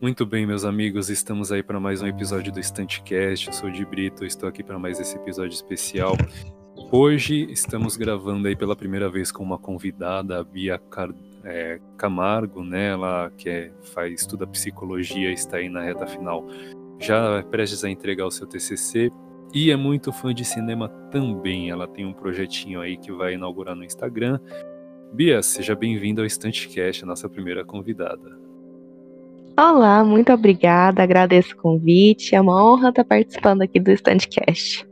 Muito bem, meus amigos, estamos aí para mais um episódio do Estantecast. Eu sou o Di Brito, estou aqui para mais esse episódio especial. Hoje estamos gravando aí pela primeira vez com uma convidada, a Bia Car é, Camargo, né? Ela que é, faz estuda psicologia, está aí na reta final, já prestes a entregar o seu TCC e é muito fã de cinema também. Ela tem um projetinho aí que vai inaugurar no Instagram. Bia, seja bem-vinda ao Estantecast, nossa primeira convidada. Olá, muito obrigada, agradeço o convite, é uma honra estar participando aqui do Standcast.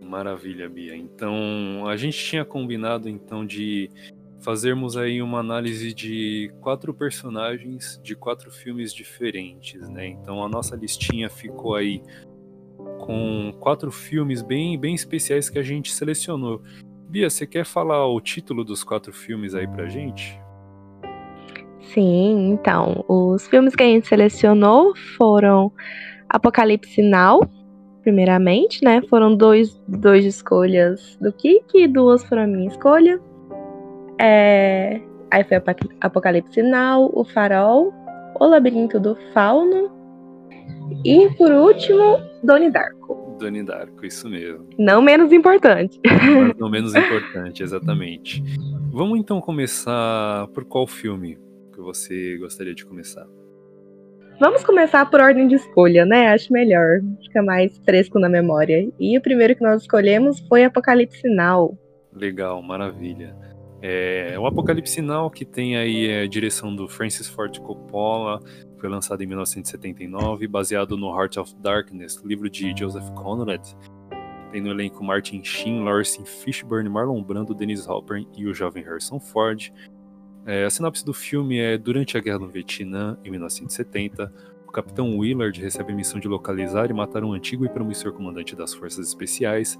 Maravilha, Bia. Então, a gente tinha combinado então de fazermos aí uma análise de quatro personagens de quatro filmes diferentes, né? Então, a nossa listinha ficou aí com quatro filmes bem bem especiais que a gente selecionou. Bia, você quer falar o título dos quatro filmes aí pra gente? Sim, então, os filmes que a gente selecionou foram Apocalipse Now, primeiramente, né? Foram dois, dois escolhas do Kiki duas foram a minha escolha. É... Aí foi Apocalipse Now, O Farol, O Labirinto do Fauno e, por último, Doni Darko. Doni Darko, isso mesmo. Não menos importante. não menos importante, exatamente. Vamos então começar por qual filme? que você gostaria de começar? Vamos começar por ordem de escolha, né? Acho melhor, fica mais fresco na memória. E o primeiro que nós escolhemos foi Apocalipse Now. Legal, maravilha. É, o Apocalipse Now, que tem aí a direção do Francis Ford Coppola, foi lançado em 1979, baseado no Heart of Darkness, livro de Joseph Conrad. Tem no elenco Martin Sheen, Lawrence Fishburne, Marlon Brando, Dennis Hopper e o jovem Harrison Ford. É, a sinopse do filme é: durante a guerra no Vietnã, em 1970, o capitão Willard recebe a missão de localizar e matar um antigo e promissor comandante das forças especiais,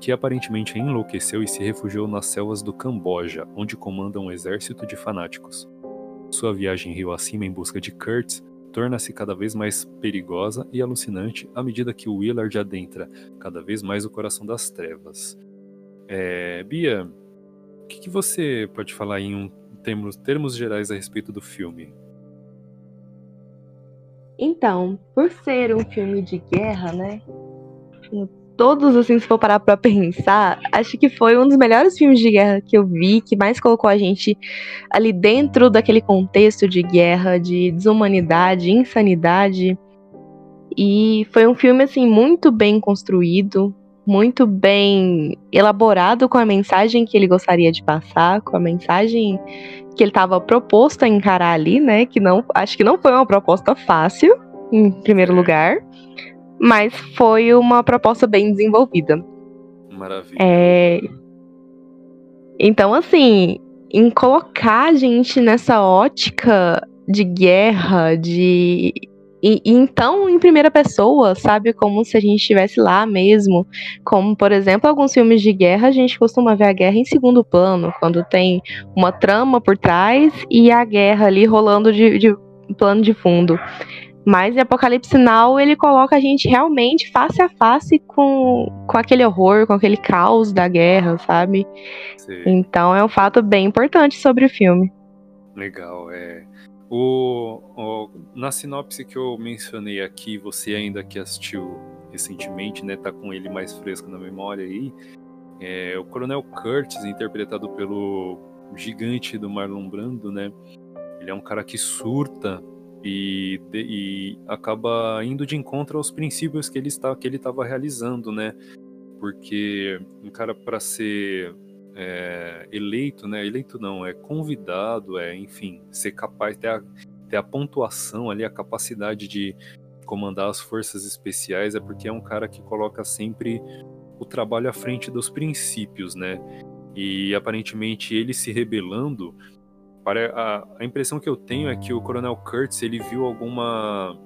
que aparentemente enlouqueceu e se refugiou nas selvas do Camboja, onde comanda um exército de fanáticos. Sua viagem rio acima em busca de Kurt torna-se cada vez mais perigosa e alucinante à medida que o Willard adentra cada vez mais o coração das trevas. É, Bia, o que, que, você pode falar em um termos, termos gerais a respeito do filme? Então, por ser um filme de guerra, né? Todos, assim, se for parar pra pensar, acho que foi um dos melhores filmes de guerra que eu vi, que mais colocou a gente ali dentro daquele contexto de guerra, de desumanidade, insanidade. E foi um filme, assim, muito bem construído, muito bem elaborado com a mensagem que ele gostaria de passar, com a mensagem que ele estava proposto a encarar ali, né? Que não, acho que não foi uma proposta fácil, em primeiro lugar, mas foi uma proposta bem desenvolvida. Maravilha. É... Então, assim, em colocar a gente nessa ótica de guerra, de e, e, então, em primeira pessoa, sabe? Como se a gente estivesse lá mesmo. Como, por exemplo, alguns filmes de guerra, a gente costuma ver a guerra em segundo plano, quando tem uma trama por trás e a guerra ali rolando de, de plano de fundo. Mas em Apocalipse Now, ele coloca a gente realmente face a face com, com aquele horror, com aquele caos da guerra, sabe? Sim. Então é um fato bem importante sobre o filme. Legal, é. O, o, na sinopse que eu mencionei aqui, você ainda que assistiu recentemente, né, tá com ele mais fresco na memória aí, é, o Coronel Curtis, interpretado pelo gigante do Marlon Brando, né, ele é um cara que surta e, de, e acaba indo de encontro aos princípios que ele está que ele estava realizando, né, porque um cara para ser é, eleito, né? Eleito não, é convidado, é, enfim, ser capaz, ter a, ter a pontuação ali, a capacidade de comandar as forças especiais, é porque é um cara que coloca sempre o trabalho à frente dos princípios, né? E aparentemente ele se rebelando, a, a impressão que eu tenho é que o Coronel Kurtz ele viu alguma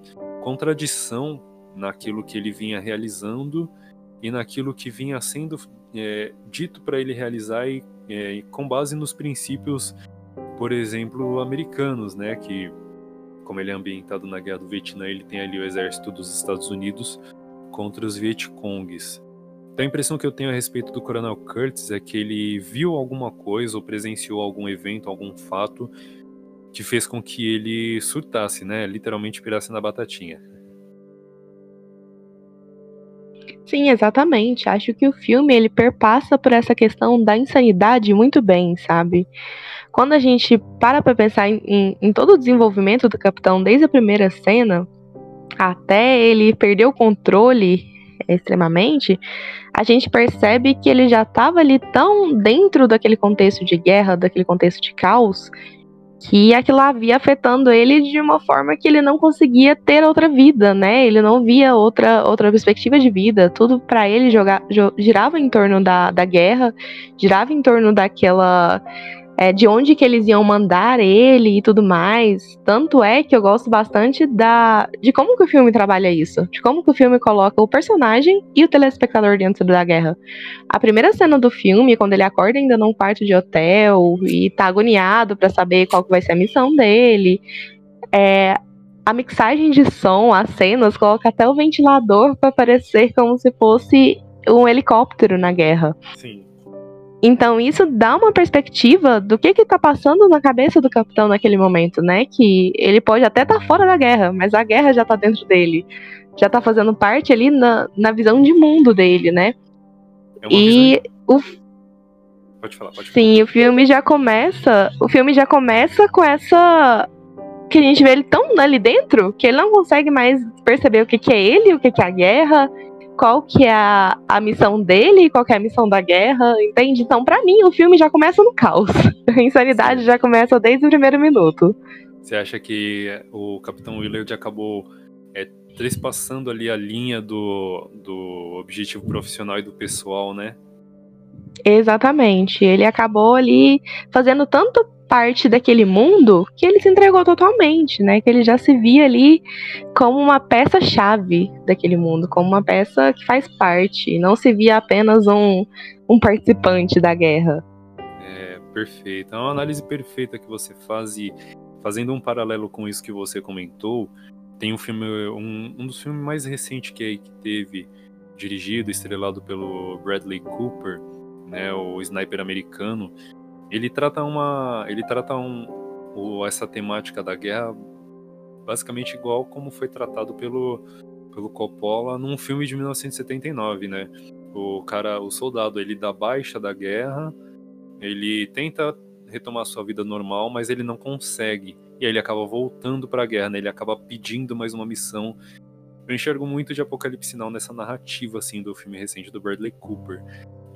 contradição naquilo que ele vinha realizando e naquilo que vinha sendo é, dito para ele realizar e, é, com base nos princípios, por exemplo, americanos, né? Que, como ele é ambientado na Guerra do Vietnã, ele tem ali o exército dos Estados Unidos contra os Vietcongues. Então a impressão que eu tenho a respeito do Coronel Curtis é que ele viu alguma coisa ou presenciou algum evento, algum fato que fez com que ele surtasse, né? Literalmente pirasse na batatinha. Sim, exatamente. Acho que o filme ele perpassa por essa questão da insanidade muito bem, sabe? Quando a gente para para pensar em, em, em, todo o desenvolvimento do capitão, desde a primeira cena até ele perder o controle extremamente, a gente percebe que ele já estava ali tão dentro daquele contexto de guerra, daquele contexto de caos, que aquilo havia afetando ele de uma forma que ele não conseguia ter outra vida, né? Ele não via outra, outra perspectiva de vida. Tudo para ele jogar, girava em torno da, da guerra, girava em torno daquela é, de onde que eles iam mandar ele e tudo mais. Tanto é que eu gosto bastante da de como que o filme trabalha isso, de como que o filme coloca o personagem e o telespectador dentro da guerra. A primeira cena do filme, quando ele acorda ainda num quarto de hotel e tá agoniado para saber qual que vai ser a missão dele, é, a mixagem de som, as cenas, coloca até o ventilador para parecer como se fosse um helicóptero na guerra. Sim. Então isso dá uma perspectiva do que que tá passando na cabeça do capitão naquele momento, né? Que ele pode até estar tá fora da guerra, mas a guerra já tá dentro dele. Já tá fazendo parte ali na, na visão de mundo dele, né? É e o Pode falar, pode falar. Sim, o filme já começa, o filme já começa com essa que a gente vê ele tão ali dentro que ele não consegue mais perceber o que, que é ele, o que, que é a guerra, qual que é a, a missão dele, qual que é a missão da guerra, entende? Então, para mim, o filme já começa no caos. A insanidade já começa desde o primeiro minuto. Você acha que o Capitão Willard acabou é, trespassando ali a linha do, do objetivo profissional e do pessoal, né? Exatamente. Ele acabou ali fazendo tanto parte daquele mundo que ele se entregou totalmente, né? Que ele já se via ali como uma peça-chave daquele mundo, como uma peça que faz parte, não se via apenas um, um participante da guerra. É, perfeito. É uma análise perfeita que você faz e fazendo um paralelo com isso que você comentou, tem um filme, um, um dos filmes mais recentes que, que teve, dirigido, estrelado pelo Bradley Cooper, né, o Sniper americano, ele trata uma, ele trata um, essa temática da guerra basicamente igual como foi tratado pelo pelo Coppola num filme de 1979, né? O cara, o soldado, ele dá baixa da guerra, ele tenta retomar sua vida normal, mas ele não consegue. E aí ele acaba voltando para a guerra, né? Ele acaba pedindo mais uma missão. Eu enxergo muito de Apocalipse Now nessa narrativa assim do filme recente do Bradley Cooper.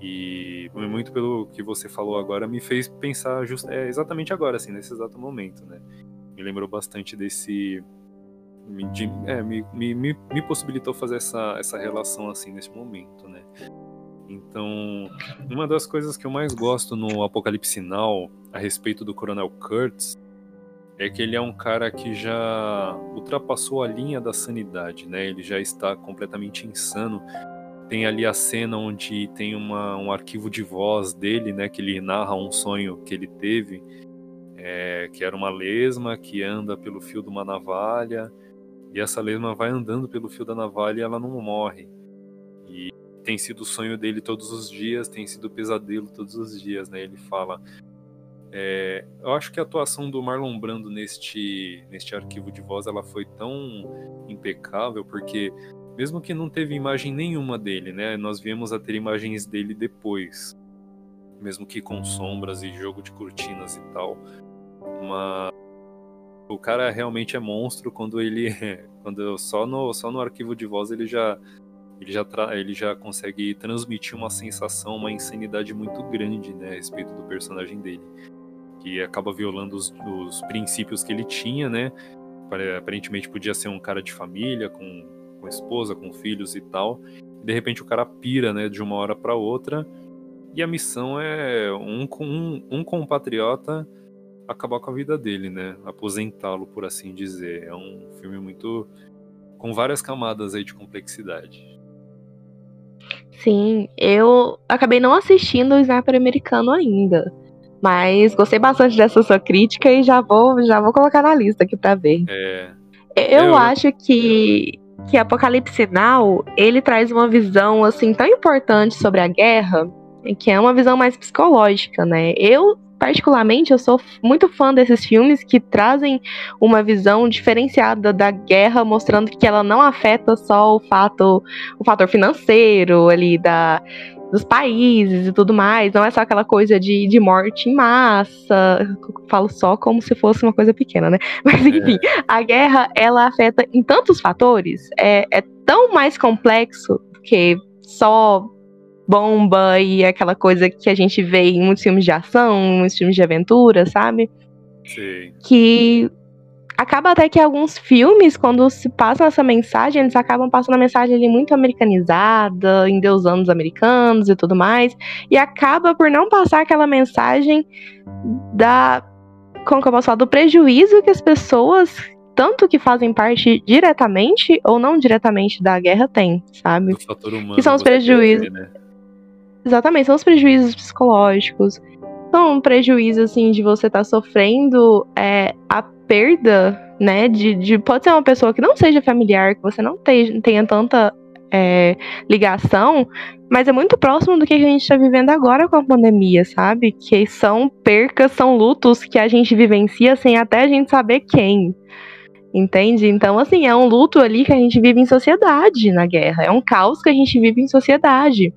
E muito pelo que você falou agora me fez pensar just, é, exatamente agora, assim, nesse exato momento, né? Me lembrou bastante desse. Me, de, é, me, me, me, possibilitou fazer essa, essa relação assim nesse momento, né? Então, uma das coisas que eu mais gosto no Apocalipse Now a respeito do Coronel Kurtz é que ele é um cara que já ultrapassou a linha da sanidade, né? Ele já está completamente insano tem ali a cena onde tem uma, um arquivo de voz dele, né, que ele narra um sonho que ele teve, é, que era uma lesma que anda pelo fio de uma navalha, e essa lesma vai andando pelo fio da navalha e ela não morre. E tem sido o sonho dele todos os dias, tem sido o pesadelo todos os dias, né? Ele fala. É, eu acho que a atuação do Marlon Brando neste, neste arquivo de voz ela foi tão impecável, porque mesmo que não teve imagem nenhuma dele, né? Nós viemos a ter imagens dele depois, mesmo que com sombras e jogo de cortinas e tal. Mas o cara realmente é monstro quando ele, quando só no só no arquivo de voz ele já ele já, ele já consegue transmitir uma sensação, uma insanidade muito grande, né, a respeito do personagem dele, que acaba violando os, os princípios que ele tinha, né? Aparentemente podia ser um cara de família com com a esposa, com filhos e tal. E de repente o cara pira, né, de uma hora para outra. E a missão é um, um, um compatriota acabar com a vida dele, né? Aposentá-lo, por assim dizer. É um filme muito. com várias camadas aí de complexidade. Sim, eu acabei não assistindo o Sniper americano ainda. Mas gostei bastante dessa sua crítica e já vou, já vou colocar na lista aqui pra ver. É. Eu, eu acho que que Apocalipse Now, ele traz uma visão assim tão importante sobre a guerra, que é uma visão mais psicológica, né? Eu particularmente, eu sou muito fã desses filmes que trazem uma visão diferenciada da guerra, mostrando que ela não afeta só o fato, o fator financeiro ali da dos países e tudo mais, não é só aquela coisa de, de morte em massa, falo só como se fosse uma coisa pequena, né? Mas enfim, é. a guerra ela afeta em tantos fatores, é, é tão mais complexo que só bomba e aquela coisa que a gente vê em muitos filmes de ação, muitos filmes de aventura, sabe? Sim. Que acaba até que alguns filmes, quando se passam essa mensagem, eles acabam passando a mensagem ali muito americanizada, endeusando os americanos e tudo mais, e acaba por não passar aquela mensagem da. Como que eu posso falar? Do prejuízo que as pessoas, tanto que fazem parte diretamente ou não diretamente da guerra, têm, sabe? Do fator humano. Que são os prejuízos. né? Exatamente, são os prejuízos psicológicos. São um prejuízo, assim, de você estar tá sofrendo é, a perda, né? De, de, pode ser uma pessoa que não seja familiar, que você não tenha, tenha tanta é, ligação, mas é muito próximo do que a gente está vivendo agora com a pandemia, sabe? Que são percas, são lutos que a gente vivencia sem até a gente saber quem. Entende? Então, assim, é um luto ali que a gente vive em sociedade na guerra. É um caos que a gente vive em sociedade.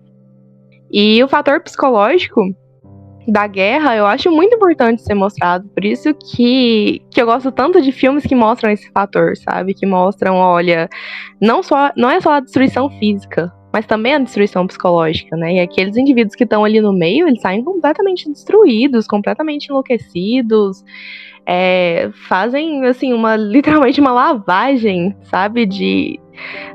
E o fator psicológico da guerra eu acho muito importante ser mostrado. Por isso que, que eu gosto tanto de filmes que mostram esse fator, sabe? Que mostram, olha, não, só, não é só a destruição física, mas também a destruição psicológica, né? E aqueles indivíduos que estão ali no meio, eles saem completamente destruídos, completamente enlouquecidos. É, fazem assim uma literalmente uma lavagem, sabe, de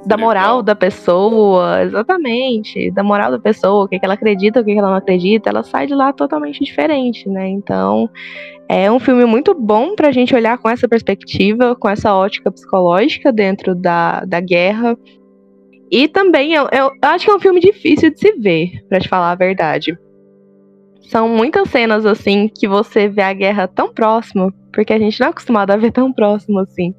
da moral da pessoa, exatamente, da moral da pessoa, o que, que ela acredita, o que, que ela não acredita, ela sai de lá totalmente diferente, né? Então, é um filme muito bom pra gente olhar com essa perspectiva, com essa ótica psicológica dentro da, da guerra. E também, eu, eu acho que é um filme difícil de se ver, para te falar a verdade. São muitas cenas, assim, que você vê a guerra tão próximo, porque a gente não é acostumado a ver tão próximo, assim.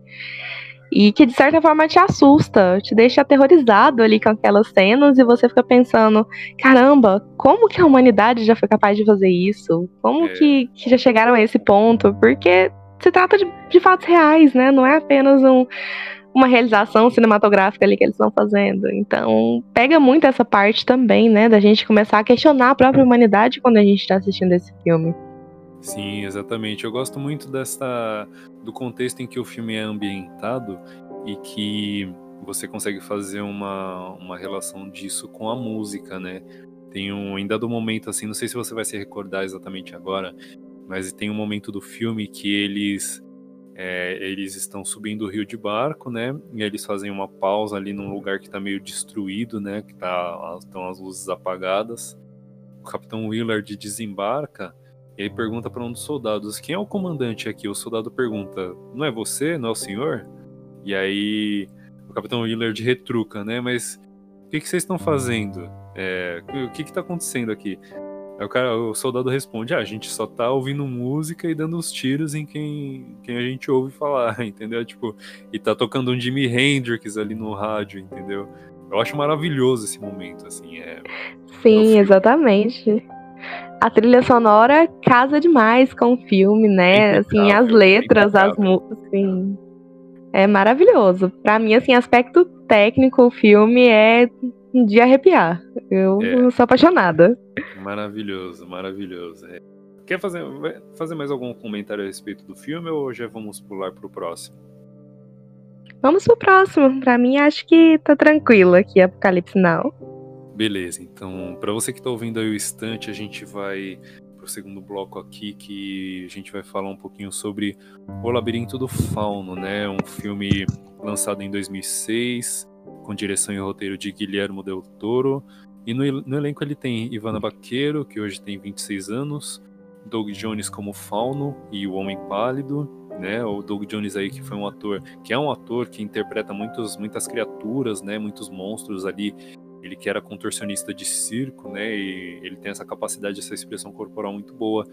E que de certa forma te assusta, te deixa aterrorizado ali com aquelas cenas e você fica pensando: caramba, como que a humanidade já foi capaz de fazer isso? Como é. que, que, já chegaram a esse ponto? Porque se trata de, de fatos reais, né? Não é apenas um, uma realização cinematográfica ali que eles estão fazendo. Então, pega muito essa parte também, né? Da gente começar a questionar a própria humanidade quando a gente está assistindo esse filme. Sim, exatamente. Eu gosto muito dessa do contexto em que o filme é ambientado e que você consegue fazer uma, uma relação disso com a música, né? Tem um ainda do momento assim, não sei se você vai se recordar exatamente agora, mas tem um momento do filme que eles é, eles estão subindo o rio de barco, né? E eles fazem uma pausa ali num lugar que está meio destruído, né? Que tá, estão as luzes apagadas. O Capitão Willard desembarca e aí pergunta para um dos soldados: quem é o comandante aqui? O soldado pergunta: não é você? Não é o senhor? E aí o capitão Willard retruca, né? Mas o que, que vocês estão fazendo? É, o que está acontecendo aqui? Aí o, cara, o soldado responde: ah, a gente só tá ouvindo música e dando os tiros em quem, quem a gente ouve falar, entendeu? Tipo, e tá tocando um Jimi Hendrix ali no rádio, entendeu? Eu acho maravilhoso esse momento, assim. É, Sim, é exatamente a trilha sonora casa demais com o filme, né? Assim, as letras, as músicas, assim, é maravilhoso. Para mim, assim, aspecto técnico, o filme é de arrepiar. Eu é. sou apaixonada. Maravilhoso, maravilhoso. É. Quer fazer, fazer mais algum comentário a respeito do filme ou já vamos pular pro próximo? Vamos pro próximo. Para mim, acho que tá tranquilo aqui, Apocalipse Now. Beleza, então, para você que está ouvindo aí o Estante, a gente vai para o segundo bloco aqui, que a gente vai falar um pouquinho sobre O Labirinto do Fauno, né? Um filme lançado em 2006, com direção e roteiro de Guilherme Del Toro. E no, no elenco ele tem Ivana Baqueiro, que hoje tem 26 anos, Doug Jones como Fauno e o Homem Pálido, né? O Doug Jones aí que foi um ator, que é um ator que interpreta muitos, muitas criaturas, né? Muitos monstros ali ele que era contorcionista de circo, né? E ele tem essa capacidade, essa expressão corporal muito boa.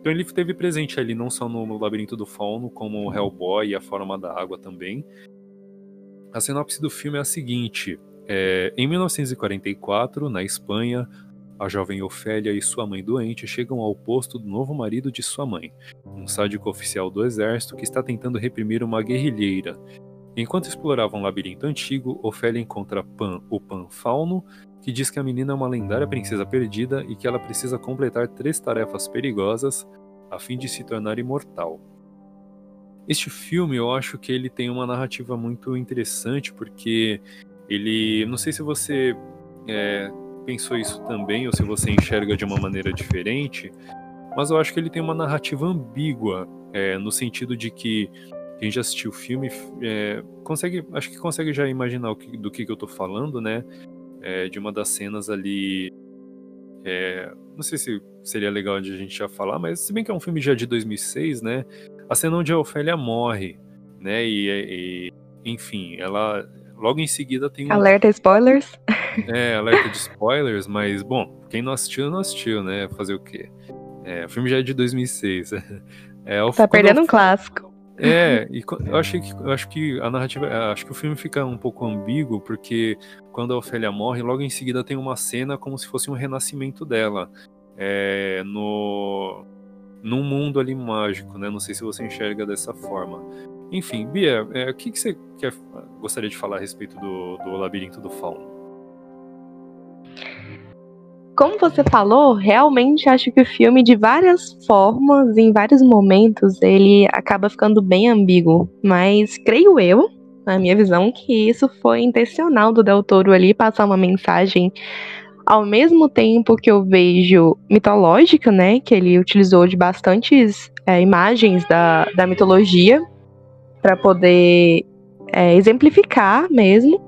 Então ele esteve presente ali não só no Labirinto do Fauno, como o Hellboy e a Forma da Água também. A sinopse do filme é a seguinte: é, em 1944, na Espanha, a jovem Ofélia e sua mãe doente chegam ao posto do novo marido de sua mãe, um sádico oficial do exército que está tentando reprimir uma guerrilheira. Enquanto exploravam um labirinto antigo, Ofélia encontra Pan, o Pan Fauno, que diz que a menina é uma lendária princesa perdida e que ela precisa completar três tarefas perigosas a fim de se tornar imortal. Este filme, eu acho que ele tem uma narrativa muito interessante, porque ele. Não sei se você é, pensou isso também, ou se você enxerga de uma maneira diferente, mas eu acho que ele tem uma narrativa ambígua, é, no sentido de que quem já assistiu o filme é, consegue, acho que consegue já imaginar que, do que, que eu tô falando, né? É, de uma das cenas ali. É, não sei se seria legal de a gente já falar, mas se bem que é um filme já de 2006, né? A cena onde a Ofélia morre, né? E, e enfim, ela logo em seguida tem um... Alerta spoilers. É, alerta de spoilers, mas bom, quem não assistiu, não assistiu, né? Fazer o quê? É, o filme já é de 2006. É, tá perdendo um clássico. É, e eu achei que eu acho que a narrativa, acho que o filme fica um pouco ambíguo porque quando a Ofélia morre, logo em seguida tem uma cena como se fosse um renascimento dela, é, no num mundo ali mágico, né? Não sei se você enxerga dessa forma. Enfim, Bia, é, o que, que você quer, gostaria de falar a respeito do, do Labirinto do Fauno? Como você falou, realmente acho que o filme, de várias formas, em vários momentos, ele acaba ficando bem ambíguo. Mas creio eu, na minha visão, que isso foi intencional do Del Toro ali passar uma mensagem ao mesmo tempo que eu vejo mitológica, né, que ele utilizou de bastantes é, imagens da, da mitologia para poder é, exemplificar mesmo.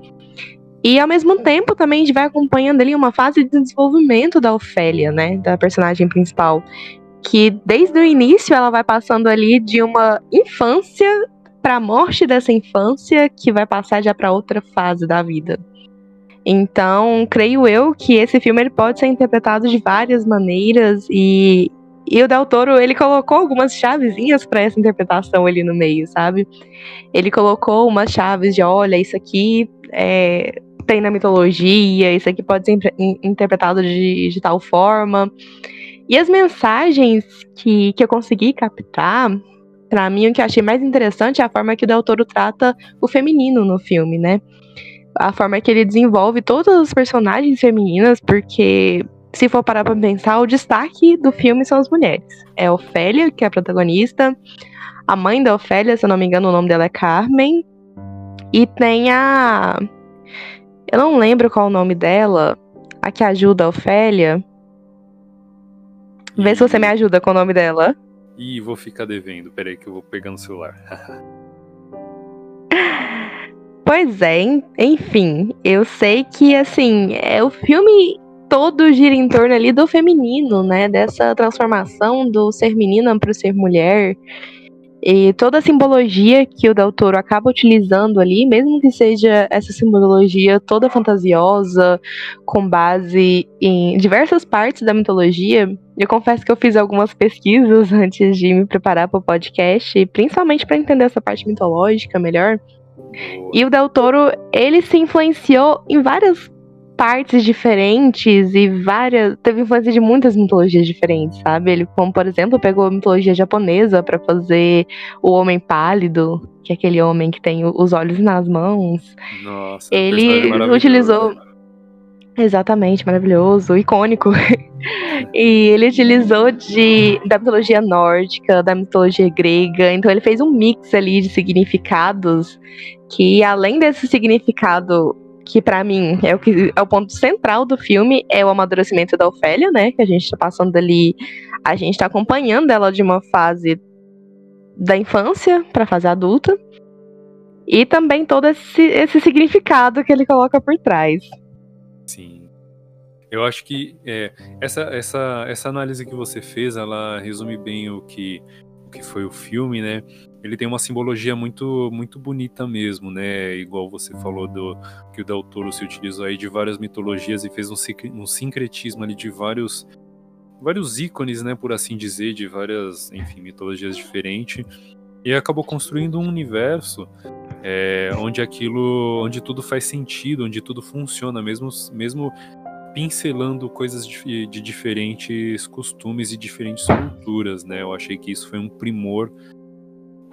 E ao mesmo tempo também a gente vai acompanhando ali uma fase de desenvolvimento da Ofélia, né, da personagem principal, que desde o início ela vai passando ali de uma infância para a morte dessa infância que vai passar já para outra fase da vida. Então, creio eu que esse filme ele pode ser interpretado de várias maneiras e, e o Del Toro, ele colocou algumas chavezinhas para essa interpretação ali no meio, sabe? Ele colocou umas chaves de, olha, isso aqui é, tem na mitologia, isso aqui pode ser interpretado de, de tal forma. E as mensagens que, que eu consegui captar, para mim, o que eu achei mais interessante é a forma que o Del Toro trata o feminino no filme, né? a forma que ele desenvolve todas as personagens femininas, porque se for parar pra pensar, o destaque do filme são as mulheres. É Ofélia, que é a protagonista, a mãe da Ofélia, se eu não me engano, o nome dela é Carmen, e tem a. Eu não lembro qual o nome dela, a que ajuda a Ofélia. Vê e... se você me ajuda com o nome dela. Ih, vou ficar devendo. Peraí que eu vou pegar no celular. Pois é, enfim, eu sei que assim, é o filme todo gira em torno ali do feminino, né? Dessa transformação do ser menina para o ser mulher. E toda a simbologia que o Del Toro acaba utilizando ali, mesmo que seja essa simbologia toda fantasiosa, com base em diversas partes da mitologia, eu confesso que eu fiz algumas pesquisas antes de me preparar para o podcast, principalmente para entender essa parte mitológica melhor. E o Del Toro, ele se influenciou em várias partes diferentes e várias. Teve influência de muitas mitologias diferentes, sabe? Ele, como por exemplo, pegou a mitologia japonesa para fazer o Homem Pálido, que é aquele homem que tem os olhos nas mãos. Nossa, ele utilizou. Exatamente, maravilhoso, icônico. e ele utilizou de, da mitologia nórdica, da mitologia grega, então ele fez um mix ali de significados que, além desse significado que para mim é o que é o ponto central do filme é o amadurecimento da Ofélia, né? Que a gente tá passando ali, a gente tá acompanhando ela de uma fase da infância para fase adulta. E também todo esse, esse significado que ele coloca por trás. Sim. Eu acho que é, essa, essa, essa análise que você fez, ela resume bem o que, o que foi o filme, né? Ele tem uma simbologia muito muito bonita mesmo, né? Igual você falou do que o Del Toro se utilizou aí de várias mitologias e fez um, um sincretismo ali de vários vários ícones, né, por assim dizer, de várias, enfim, mitologias diferentes. E acabou construindo um universo é, onde aquilo, onde tudo faz sentido, onde tudo funciona, mesmo, mesmo pincelando coisas de, de diferentes costumes e diferentes culturas, né? Eu achei que isso foi um primor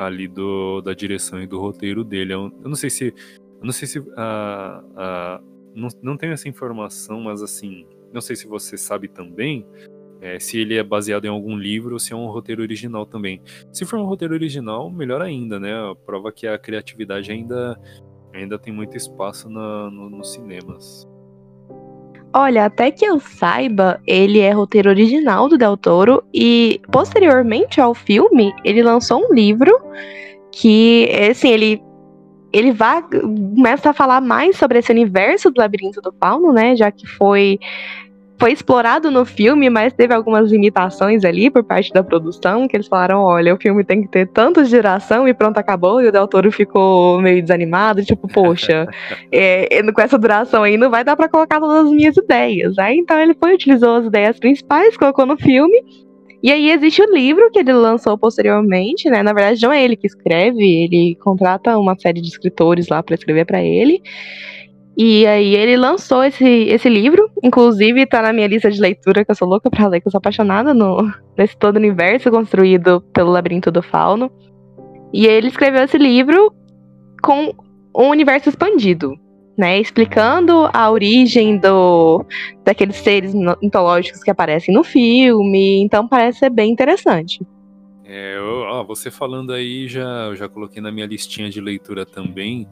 ali do, da direção e do roteiro dele. Eu, eu não sei se, não sei se, uh, uh, não, não tenho essa informação, mas assim, não sei se você sabe também, é, se ele é baseado em algum livro ou se é um roteiro original também. Se for um roteiro original, melhor ainda, né? Prova que a criatividade ainda, ainda tem muito espaço na, no, nos cinemas. Olha, até que eu saiba, ele é roteiro original do Del Toro e posteriormente ao filme, ele lançou um livro que, assim, ele ele vai começa a falar mais sobre esse universo do labirinto do fauno, né? Já que foi foi explorado no filme, mas teve algumas limitações ali por parte da produção, que eles falaram, olha, o filme tem que ter tanto de duração e pronto, acabou, e o Del Toro ficou meio desanimado, tipo, poxa, é, com essa duração aí não vai dar para colocar todas as minhas ideias. Aí então ele foi, utilizou as ideias principais, colocou no filme, e aí existe o livro que ele lançou posteriormente, né? Na verdade, não é ele que escreve, ele contrata uma série de escritores lá para escrever para ele. E aí ele lançou esse, esse livro, inclusive tá na minha lista de leitura, que eu sou louca pra ler, que eu sou apaixonada no, nesse todo universo construído pelo Labirinto do Fauno. E ele escreveu esse livro com um universo expandido, né? Explicando a origem do daqueles seres mitológicos que aparecem no filme. Então parece ser bem interessante. É, eu, ó, você falando aí, já, já coloquei na minha listinha de leitura também.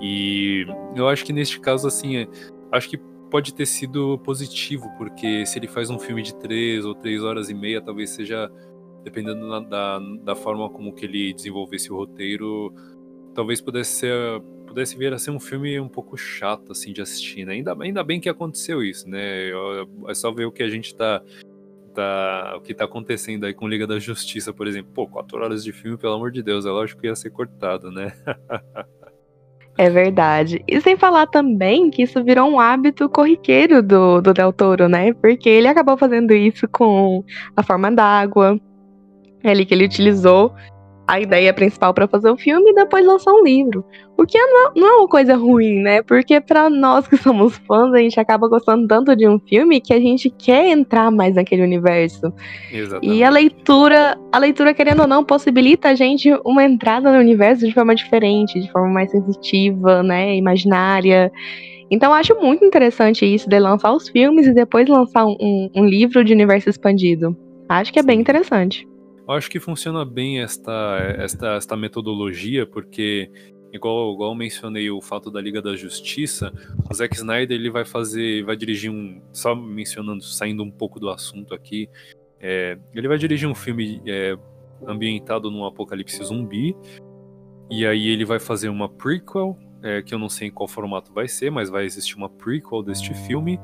E eu acho que neste caso, assim, é, acho que pode ter sido positivo, porque se ele faz um filme de três ou três horas e meia, talvez seja, dependendo da, da, da forma como que ele desenvolvesse o roteiro, talvez pudesse ser pudesse vir a ser um filme um pouco chato assim de assistir, né? Ainda, ainda bem que aconteceu isso, né? É só ver o que a gente tá tá, o que tá acontecendo aí com Liga da Justiça, por exemplo. Pô, quatro horas de filme, pelo amor de Deus, é lógico que ia ser cortado, né? É verdade. E sem falar também que isso virou um hábito corriqueiro do, do Del Toro, né? Porque ele acabou fazendo isso com a forma d'água, ali que ele utilizou a ideia principal para fazer o filme e depois lançar um livro. O que não, não é uma coisa ruim, né? Porque para nós que somos fãs, a gente acaba gostando tanto de um filme que a gente quer entrar mais naquele universo. Exatamente. E a leitura, a leitura querendo ou não, possibilita a gente uma entrada no universo de forma diferente, de forma mais sensitiva, né, imaginária. Então acho muito interessante isso de lançar os filmes e depois lançar um, um, livro de universo expandido. Acho que é bem interessante. Eu acho que funciona bem esta, esta, esta metodologia, porque, igual, igual mencionei o fato da Liga da Justiça, o Zack Snyder ele vai fazer, vai dirigir um. Só mencionando, saindo um pouco do assunto aqui, é, ele vai dirigir um filme é, ambientado num apocalipse zumbi, e aí ele vai fazer uma prequel, é, que eu não sei em qual formato vai ser, mas vai existir uma prequel deste filme,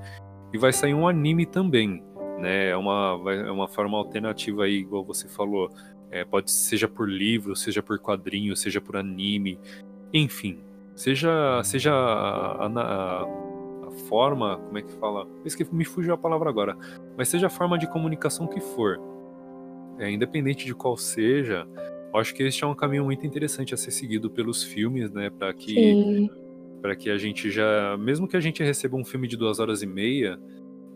e vai sair um anime também né? É uma, é uma forma alternativa aí, igual você falou. É, pode seja por livro, seja por quadrinho, seja por anime, enfim, seja seja a, a, a forma, como é que fala? que me fugiu a palavra agora, mas seja a forma de comunicação que for, é, independente de qual seja, acho que este é um caminho muito interessante a ser seguido pelos filmes, né? Para que para que a gente já, mesmo que a gente receba um filme de duas horas e meia,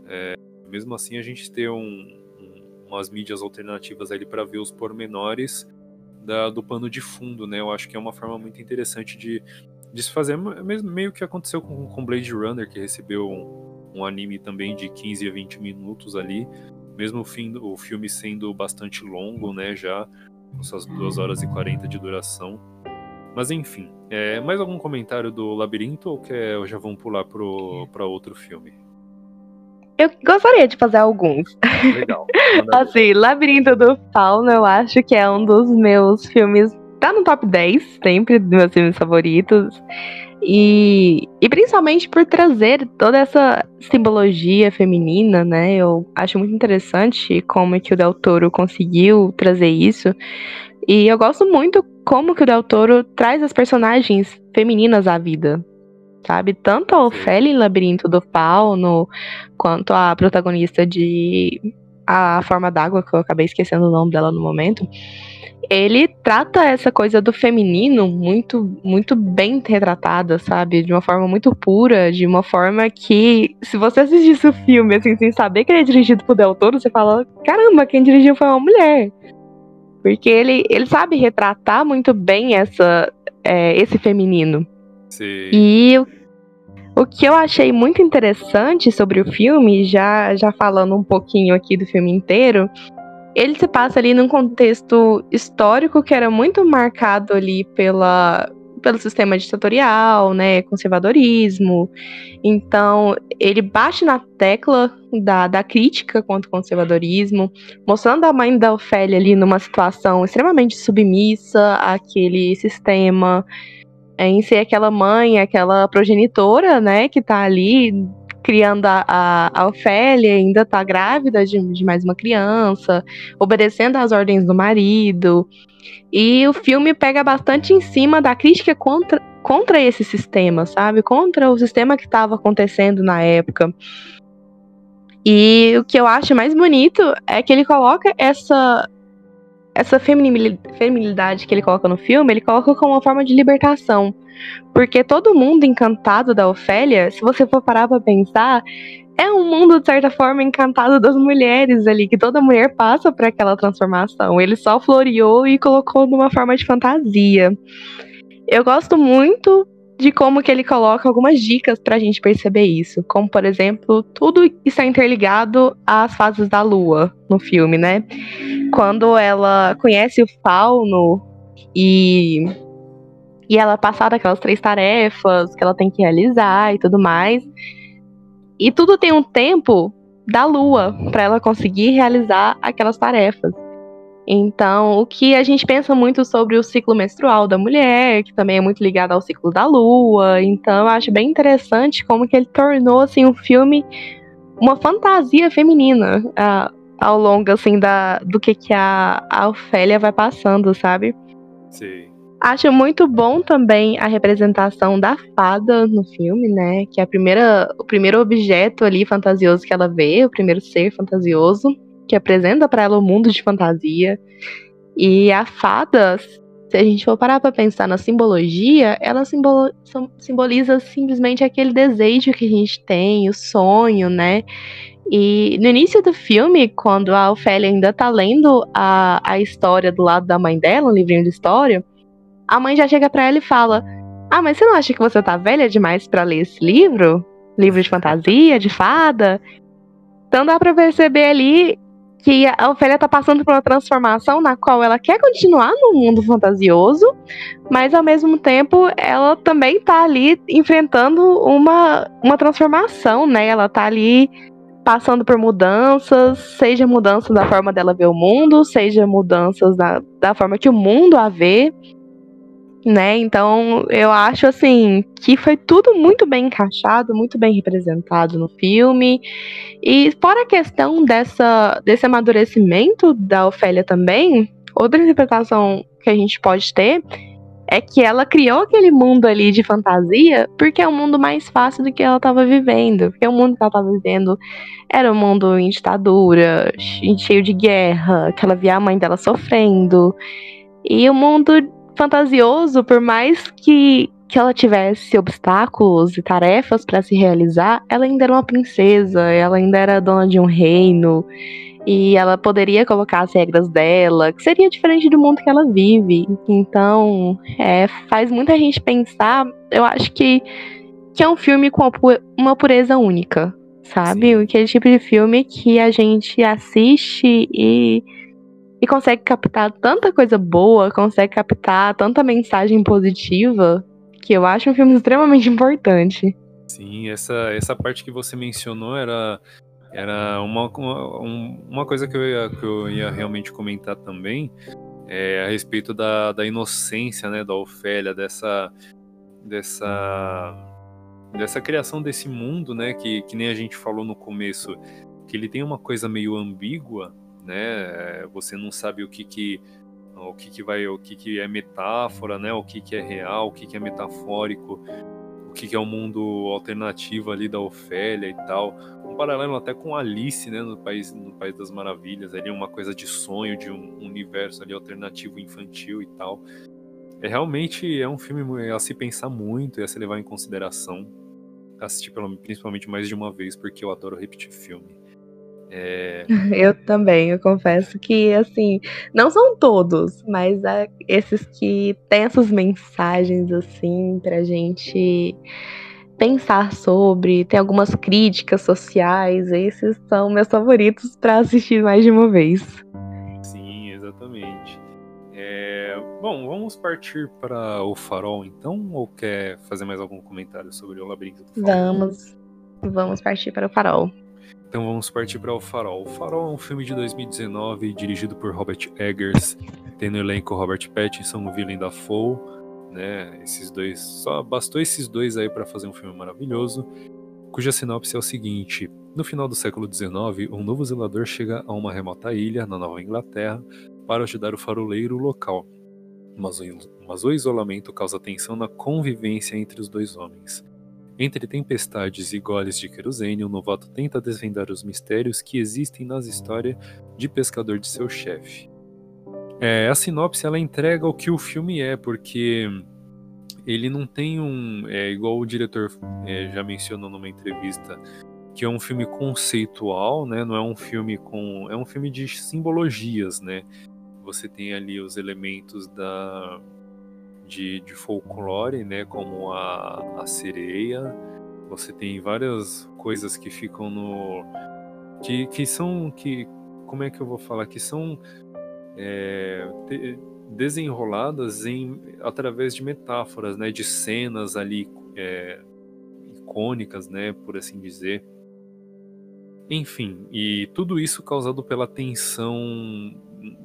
é, mesmo assim a gente ter um, um, umas mídias alternativas ali para ver os pormenores da, do pano de fundo, né? Eu acho que é uma forma muito interessante de, de se fazer, mesmo, meio que aconteceu com, com Blade Runner, que recebeu um, um anime também de 15 a 20 minutos ali, mesmo o, fim, o filme sendo bastante longo, né? Já com suas 2 horas e 40 de duração. Mas enfim, é, mais algum comentário do Labirinto ou quer, já vamos pular para outro filme? Eu gostaria de fazer alguns. Legal. assim, Labirinto do Fauno, eu acho que é um dos meus filmes. Tá no top 10, sempre dos meus filmes favoritos. E, e principalmente por trazer toda essa simbologia feminina, né? Eu acho muito interessante como que o Del Toro conseguiu trazer isso. E eu gosto muito como que o Del Toro traz as personagens femininas à vida, sabe? Tanto a Ofélia em Labirinto do Fauno, quanto a protagonista de a forma d'água, que eu acabei esquecendo o nome dela no momento, ele trata essa coisa do feminino muito, muito bem retratada, sabe? De uma forma muito pura, de uma forma que, se você assistisse o filme, assim, sem saber que ele é dirigido por Del Toro, você fala, caramba, quem dirigiu foi uma mulher. Porque ele, ele sabe retratar muito bem essa, é, esse feminino. Sim. E o, o que eu achei muito interessante sobre o filme, já, já falando um pouquinho aqui do filme inteiro, ele se passa ali num contexto histórico que era muito marcado ali pela, pelo sistema ditatorial, né, conservadorismo. Então, ele bate na tecla da, da crítica contra o conservadorismo, mostrando a mãe da Ofélia ali numa situação extremamente submissa àquele sistema, em ser aquela mãe, aquela progenitora, né, que tá ali criando a, a, a Ofélia, ainda tá grávida de, de mais uma criança, obedecendo às ordens do marido. E o filme pega bastante em cima da crítica contra, contra esse sistema, sabe? Contra o sistema que estava acontecendo na época. E o que eu acho mais bonito é que ele coloca essa essa feminilidade que ele coloca no filme, ele coloca como uma forma de libertação. Porque todo mundo encantado da Ofélia, se você for parar pra pensar, é um mundo, de certa forma, encantado das mulheres ali, que toda mulher passa por aquela transformação. Ele só floreou e colocou numa forma de fantasia. Eu gosto muito de como que ele coloca algumas dicas pra gente perceber isso. Como, por exemplo, tudo está interligado às fases da lua no filme, né? Quando ela conhece o fauno e e ela passar daquelas três tarefas que ela tem que realizar e tudo mais. E tudo tem um tempo da lua para ela conseguir realizar aquelas tarefas. Então, o que a gente pensa muito sobre o ciclo menstrual da mulher, que também é muito ligado ao ciclo da lua. Então, eu acho bem interessante como que ele tornou assim um filme uma fantasia feminina uh, ao longo assim da do que que a, a Ofélia vai passando, sabe? Sim. Acho muito bom também a representação da fada no filme, né? Que é a primeira, o primeiro objeto ali fantasioso que ela vê, o primeiro ser fantasioso, que apresenta para ela o um mundo de fantasia. E a fada, se a gente for parar para pensar na simbologia, ela simbolo, simboliza simplesmente aquele desejo que a gente tem, o sonho, né? E no início do filme, quando a Ofélia ainda tá lendo a, a história do lado da mãe dela, um livrinho de história, a mãe já chega para ela e fala: Ah, mas você não acha que você tá velha demais para ler esse livro? Livro de fantasia, de fada? Então dá pra perceber ali que a Ofélia tá passando por uma transformação na qual ela quer continuar no mundo fantasioso, mas ao mesmo tempo ela também tá ali enfrentando uma, uma transformação, né? Ela tá ali passando por mudanças, seja mudança da forma dela ver o mundo, seja mudanças da, da forma que o mundo a vê né? Então, eu acho assim que foi tudo muito bem encaixado, muito bem representado no filme. E fora a questão dessa desse amadurecimento da Ofélia também, outra interpretação que a gente pode ter é que ela criou aquele mundo ali de fantasia porque é um mundo mais fácil do que ela estava vivendo. Porque o mundo que ela estava vivendo era um mundo em ditadura, cheio de guerra, que ela via a mãe dela sofrendo. E o mundo fantasioso, por mais que, que ela tivesse obstáculos e tarefas para se realizar, ela ainda era uma princesa, ela ainda era dona de um reino e ela poderia colocar as regras dela, que seria diferente do mundo que ela vive. Então, é, faz muita gente pensar. Eu acho que, que é um filme com uma pureza única, sabe? Sim. Aquele tipo de filme que a gente assiste e e consegue captar tanta coisa boa, consegue captar tanta mensagem positiva, que eu acho um filme extremamente importante. Sim, essa, essa parte que você mencionou era, era uma, uma, uma coisa que eu, ia, que eu ia realmente comentar também, é, a respeito da, da inocência né, da Ofélia, dessa, dessa, dessa criação desse mundo, né, que, que nem a gente falou no começo, que ele tem uma coisa meio ambígua, né? Você não sabe o que que o que que vai, o que que é metáfora, né? O que que é real, o que que é metafórico, o que é o mundo alternativo ali da Ofélia e tal. Um paralelo até com Alice, né, no País, no País das Maravilhas, ali uma coisa de sonho, de um universo ali alternativo infantil e tal. É realmente é um filme a se pensar muito e a se levar em consideração. Assistir principalmente mais de uma vez, porque eu adoro repetir filme. É... Eu também, eu confesso que, assim, não são todos, mas é esses que têm essas mensagens, assim, pra gente pensar sobre, tem algumas críticas sociais, esses são meus favoritos para assistir mais de uma vez. Sim, exatamente. É... Bom, vamos partir para o Farol, então, ou quer fazer mais algum comentário sobre o Labirinto do Farol? Vamos, vamos partir para o Farol. Então vamos partir para O Farol. O Farol é um filme de 2019 dirigido por Robert Eggers, tem no elenco Robert Pattinson, Willem Dafoe, né? Esses dois, só bastou esses dois aí para fazer um filme maravilhoso, cuja sinopse é o seguinte: no final do século XIX, um novo zelador chega a uma remota ilha na Nova Inglaterra para ajudar o faroleiro local. Mas o, mas o isolamento causa tensão na convivência entre os dois homens. Entre tempestades e goles de querosene, o novato tenta desvendar os mistérios que existem nas histórias de pescador de seu chefe. É, a sinopse ela entrega o que o filme é, porque ele não tem um. É, igual o diretor é, já mencionou numa entrevista, que é um filme conceitual, né? Não é um filme com. É um filme de simbologias, né? Você tem ali os elementos da de, de folclore, né, como a, a sereia. Você tem várias coisas que ficam no que, que são que como é que eu vou falar que são é, te, desenroladas em através de metáforas, né, de cenas ali é, icônicas, né, por assim dizer. Enfim, e tudo isso causado pela tensão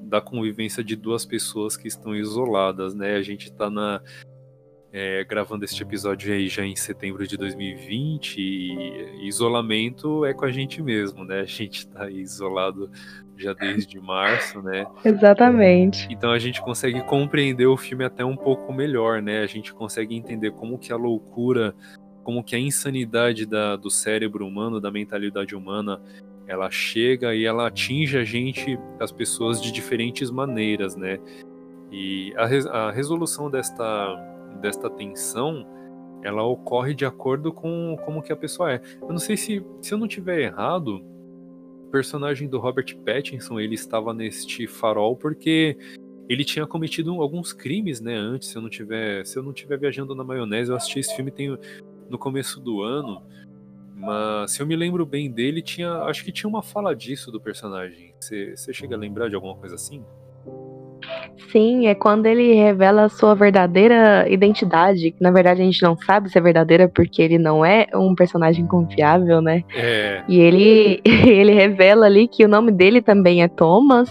da convivência de duas pessoas que estão isoladas, né? A gente está na é, gravando este episódio aí já em setembro de 2020 e isolamento é com a gente mesmo, né? A gente está isolado já desde março, né? Exatamente. Então a gente consegue compreender o filme até um pouco melhor, né? A gente consegue entender como que a loucura, como que a insanidade da, do cérebro humano, da mentalidade humana ela chega e ela atinge a gente, as pessoas, de diferentes maneiras, né? E a, a resolução desta, desta tensão, ela ocorre de acordo com como que a pessoa é. Eu não sei se, se eu não tiver errado, o personagem do Robert Pattinson, ele estava neste farol porque ele tinha cometido alguns crimes, né, antes, se eu não tiver, se eu não tiver viajando na maionese, eu assisti esse filme tem no começo do ano, mas se eu me lembro bem dele, tinha. Acho que tinha uma fala disso do personagem. Você chega a lembrar de alguma coisa assim? Sim, é quando ele revela a sua verdadeira identidade, que na verdade a gente não sabe se é verdadeira porque ele não é um personagem confiável, né? É. E ele, ele revela ali que o nome dele também é Thomas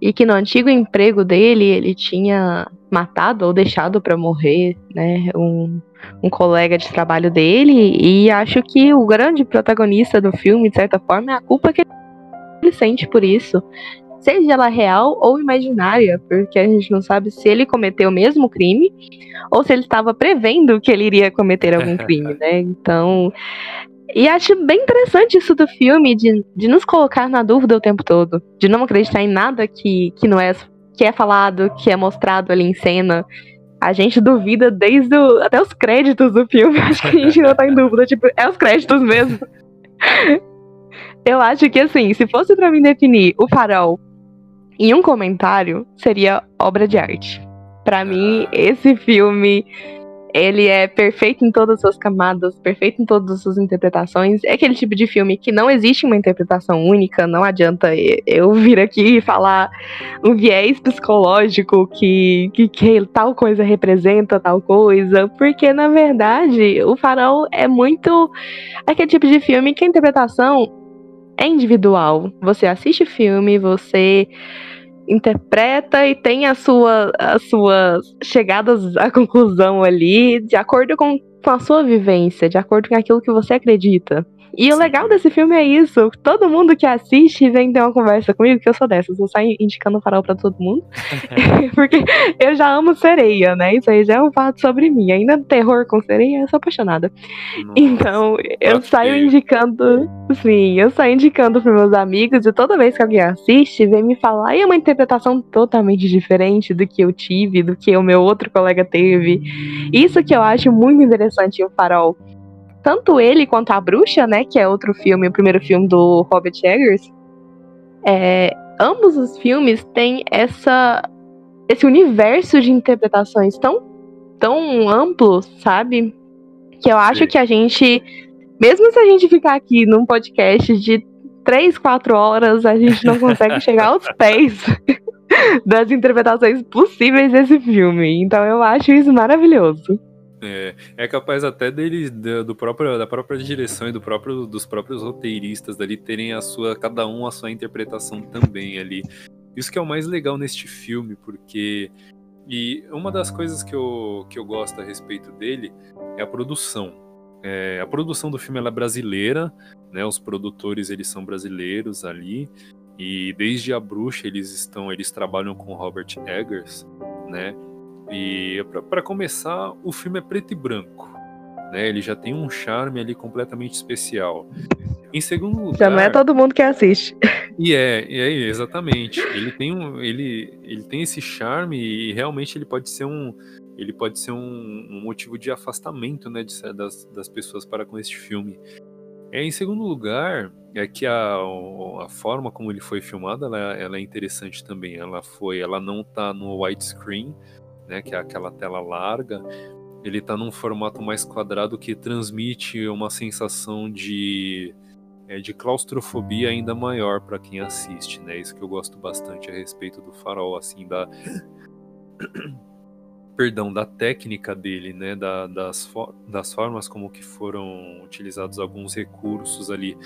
e que no antigo emprego dele ele tinha matado ou deixado para morrer, né, um, um colega de trabalho dele e acho que o grande protagonista do filme, de certa forma, é a culpa que ele sente por isso, seja ela real ou imaginária, porque a gente não sabe se ele cometeu o mesmo crime ou se ele estava prevendo que ele iria cometer algum crime, né? Então, e acho bem interessante isso do filme, de, de nos colocar na dúvida o tempo todo, de não acreditar em nada que, que não é que é falado, que é mostrado ali em cena. A gente duvida desde o, até os créditos do filme. Acho que a gente não tá em dúvida. Tipo, é os créditos mesmo. Eu acho que assim, se fosse para mim definir o farol em um comentário, seria obra de arte. Para mim, ah. esse filme ele é perfeito em todas as suas camadas, perfeito em todas as suas interpretações. É aquele tipo de filme que não existe uma interpretação única, não adianta eu vir aqui e falar um viés psicológico que, que, que tal coisa representa tal coisa, porque na verdade o farol é muito aquele tipo de filme que a interpretação é individual. Você assiste filme, você interpreta e tem a sua, as suas chegadas à conclusão ali, de acordo com, com a sua vivência, de acordo com aquilo que você acredita. E o legal desse filme é isso. Todo mundo que assiste vem ter uma conversa comigo, que eu sou dessas. Eu saio indicando farol pra todo mundo. Porque eu já amo sereia, né? Isso aí já é um fato sobre mim. Ainda terror com sereia, eu sou apaixonada. Nossa, então, eu saio indicando. Sim, eu saio indicando pros meus amigos e toda vez que alguém assiste, vem me falar. E é uma interpretação totalmente diferente do que eu tive, do que o meu outro colega teve. Isso que eu acho muito interessante em O Farol tanto ele quanto a bruxa, né, que é outro filme, o primeiro filme do Robert Eggers, é, ambos os filmes têm essa esse universo de interpretações tão tão amplo, sabe? Que eu acho que a gente, mesmo se a gente ficar aqui num podcast de três, quatro horas, a gente não consegue chegar aos pés das interpretações possíveis desse filme. Então eu acho isso maravilhoso. É, é capaz até deles, do próprio, da própria direção e do próprio, dos próprios roteiristas dali terem a sua, cada um a sua interpretação também ali. Isso que é o mais legal neste filme, porque e uma das coisas que eu, que eu gosto a respeito dele é a produção. É, a produção do filme é brasileira, né? Os produtores eles são brasileiros ali e desde a bruxa eles estão, eles trabalham com Robert Eggers, né? E para começar, o filme é preto e branco. Né? Ele já tem um charme ali completamente especial. Em segundo lugar. Já não é todo mundo que assiste. E é, e é exatamente. Ele tem, um, ele, ele tem esse charme e realmente ele pode ser um. Ele pode ser um, um motivo de afastamento né, de, das, das pessoas para com este filme. É, em segundo lugar, é que a, a forma como ele foi filmado ela, ela é interessante também. Ela foi, ela não está no widescreen, né, que é aquela tela larga, ele está num formato mais quadrado que transmite uma sensação de, é, de claustrofobia ainda maior para quem assiste, né? Isso que eu gosto bastante a respeito do farol, assim, da perdão, da técnica dele, né, da, das, das formas como que foram utilizados alguns recursos ali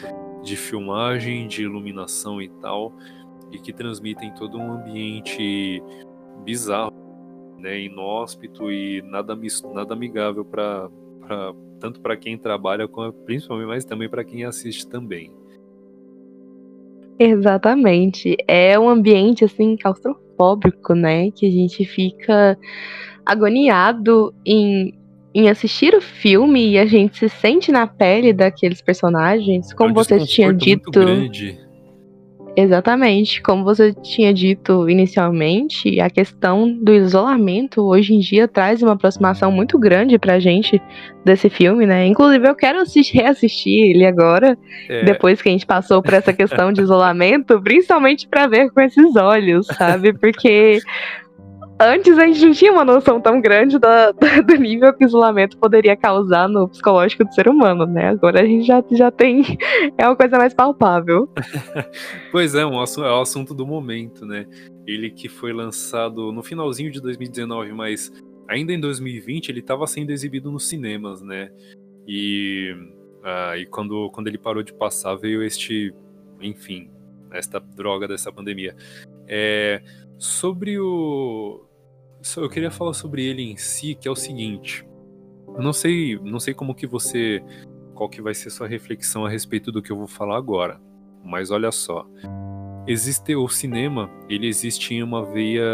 de filmagem, de iluminação e tal, e que transmitem todo um ambiente bizarro né, inóspito e nada, nada amigável para tanto para quem trabalha, principalmente, mas também para quem assiste também. Exatamente. É um ambiente assim claustrofóbico, né? Que a gente fica agoniado em, em assistir o filme e a gente se sente na pele daqueles personagens, como é um você tinha dito. Muito grande. Exatamente. Como você tinha dito inicialmente, a questão do isolamento hoje em dia traz uma aproximação muito grande pra gente desse filme, né? Inclusive, eu quero assistir, reassistir ele agora, é. depois que a gente passou por essa questão de isolamento, principalmente para ver com esses olhos, sabe? Porque antes a gente não tinha uma noção tão grande do, nível que o isolamento poderia causar no psicológico do ser humano, né? Agora a gente já, já tem. É uma coisa mais palpável. pois é, um, é o assunto do momento, né? Ele que foi lançado no finalzinho de 2019, mas ainda em 2020 ele estava sendo exibido nos cinemas, né? E, ah, e quando, quando ele parou de passar, veio este. Enfim, esta droga dessa pandemia. É, sobre o eu queria falar sobre ele em si, que é o seguinte. Eu não sei, não sei como que você, qual que vai ser sua reflexão a respeito do que eu vou falar agora. Mas olha só, existe o cinema, ele existe em uma veia,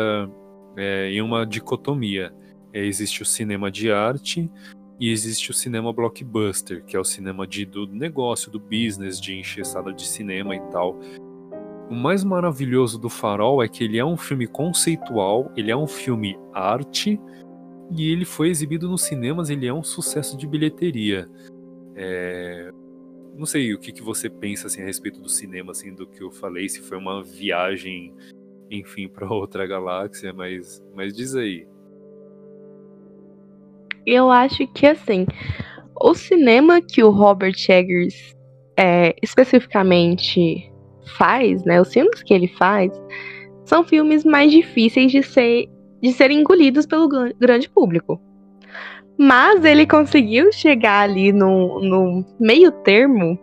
é, em uma dicotomia. É, existe o cinema de arte e existe o cinema blockbuster, que é o cinema de, do negócio, do business, de encher sala de cinema e tal. O mais maravilhoso do Farol é que ele é um filme conceitual, ele é um filme arte e ele foi exibido nos cinemas, ele é um sucesso de bilheteria. É... Não sei o que, que você pensa assim, a respeito do cinema, assim, do que eu falei, se foi uma viagem, enfim, para outra galáxia, mas, mas diz aí. Eu acho que assim, o cinema que o Robert Eggers é, especificamente faz, né, os filmes que ele faz, são filmes mais difíceis de, ser, de serem engolidos pelo grande público. Mas ele conseguiu chegar ali no, no meio termo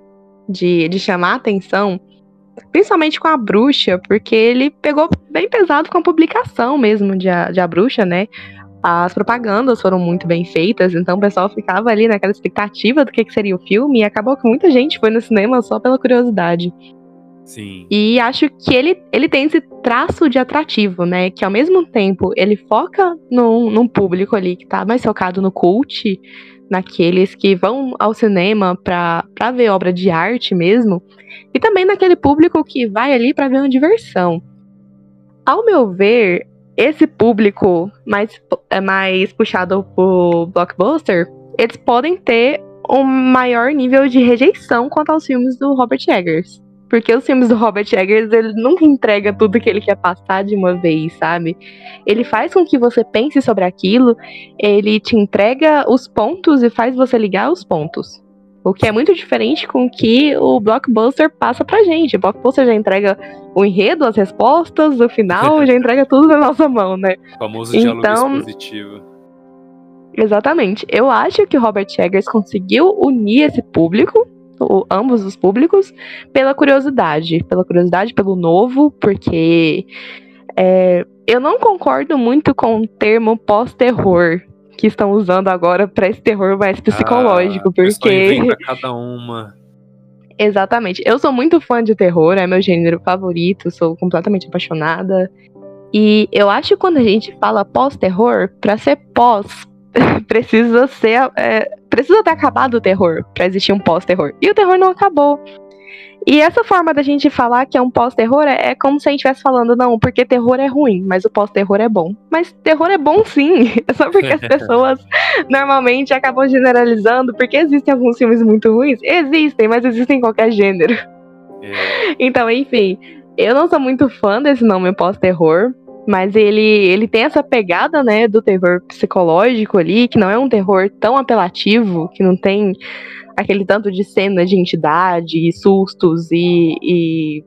de, de chamar a atenção, principalmente com a bruxa, porque ele pegou bem pesado com a publicação mesmo de A, de a Bruxa, né? As propagandas foram muito bem feitas, então o pessoal ficava ali naquela expectativa do que, que seria o filme, e acabou que muita gente foi no cinema só pela curiosidade. Sim. E acho que ele, ele tem esse traço de atrativo, né? Que ao mesmo tempo ele foca num, num público ali que tá mais focado no cult, naqueles que vão ao cinema pra, pra ver obra de arte mesmo, e também naquele público que vai ali para ver uma diversão. Ao meu ver, esse público mais, é mais puxado pro blockbuster, eles podem ter um maior nível de rejeição quanto aos filmes do Robert Eggers. Porque os filmes do Robert Eggers, ele nunca entrega tudo que ele quer passar de uma vez, sabe? Ele faz com que você pense sobre aquilo, ele te entrega os pontos e faz você ligar os pontos. O que é muito diferente com o que o blockbuster passa pra gente. O blockbuster já entrega o enredo, as respostas, o final, já entrega tudo na nossa mão, né? O famoso diálogo então, expositivo. Exatamente. Eu acho que o Robert Eggers conseguiu unir esse público o, ambos os públicos pela curiosidade, pela curiosidade pelo novo, porque é, eu não concordo muito com o termo pós-terror que estão usando agora para esse terror mais psicológico, ah, porque cada uma. Exatamente. Eu sou muito fã de terror, é meu gênero favorito, sou completamente apaixonada. E eu acho que quando a gente fala pós-terror, para ser pós, precisa ser. É, precisa ter acabado o terror para existir um pós-terror. E o terror não acabou. E essa forma da gente falar que é um pós-terror é, é, como se a gente estivesse falando, não, porque terror é ruim, mas o pós-terror é bom. Mas terror é bom sim. É só porque as pessoas normalmente acabam generalizando, porque existem alguns filmes muito ruins. Existem, mas existem em qualquer gênero. É. Então, enfim, eu não sou muito fã desse nome pós-terror. Mas ele, ele tem essa pegada, né, do terror psicológico ali, que não é um terror tão apelativo, que não tem aquele tanto de cena de entidade, e sustos e, e,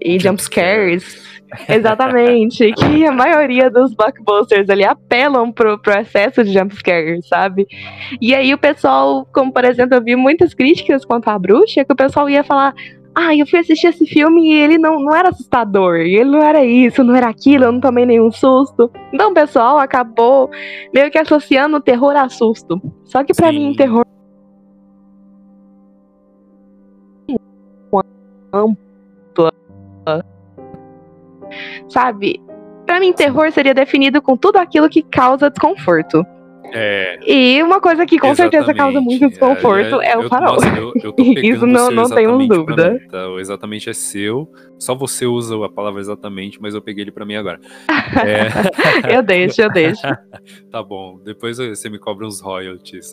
e jumpscares. Exatamente. que a maioria dos blockbusters ali apelam pro, pro excesso de jumpscares, sabe? E aí o pessoal, como por exemplo, eu vi muitas críticas quanto à bruxa, que o pessoal ia falar: ah, eu fui assistir esse filme e ele não, não era assustador, ele não era isso, não era aquilo, eu não tomei nenhum susto. Então pessoal acabou meio que associando terror a susto. Só que para mim, terror. ampla. Sabe? Para mim, terror seria definido com tudo aquilo que causa desconforto. É. E uma coisa que com Exatamente. certeza causa muito desconforto é, é, é o farol. Nossa, eu, eu Isso não, não tenho dúvida. Mim, tá? O exatamente é seu. Só você usa a palavra exatamente, mas eu peguei ele para mim agora. É... eu deixo, eu deixo. tá bom. Depois você me cobra uns royalties.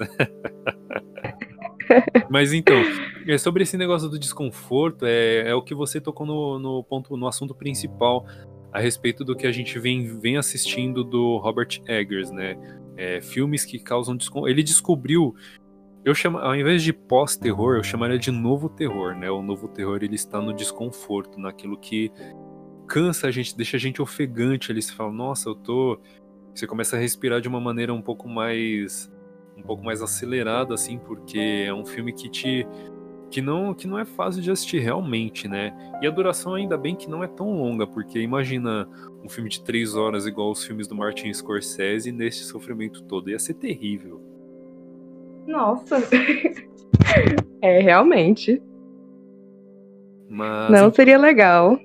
Mas então, é sobre esse negócio do desconforto, é, é o que você tocou no, no ponto, no assunto principal a respeito do que a gente vem, vem assistindo do Robert Eggers, né? É, filmes que causam desconforto. Ele descobriu. Eu chamo, ao invés de pós-terror, eu chamaria de novo terror, né? O novo terror ele está no desconforto, naquilo que cansa a gente, deixa a gente ofegante ali. Você fala, nossa, eu tô. Você começa a respirar de uma maneira um pouco mais. um pouco mais acelerada, assim, porque é um filme que te que não, que não é fácil de assistir realmente, né? E a duração ainda bem que não é tão longa, porque imagina um filme de três horas igual os filmes do Martin Scorsese nesse sofrimento todo. Ia ser terrível. Nossa. é, realmente. Mas, não seria legal.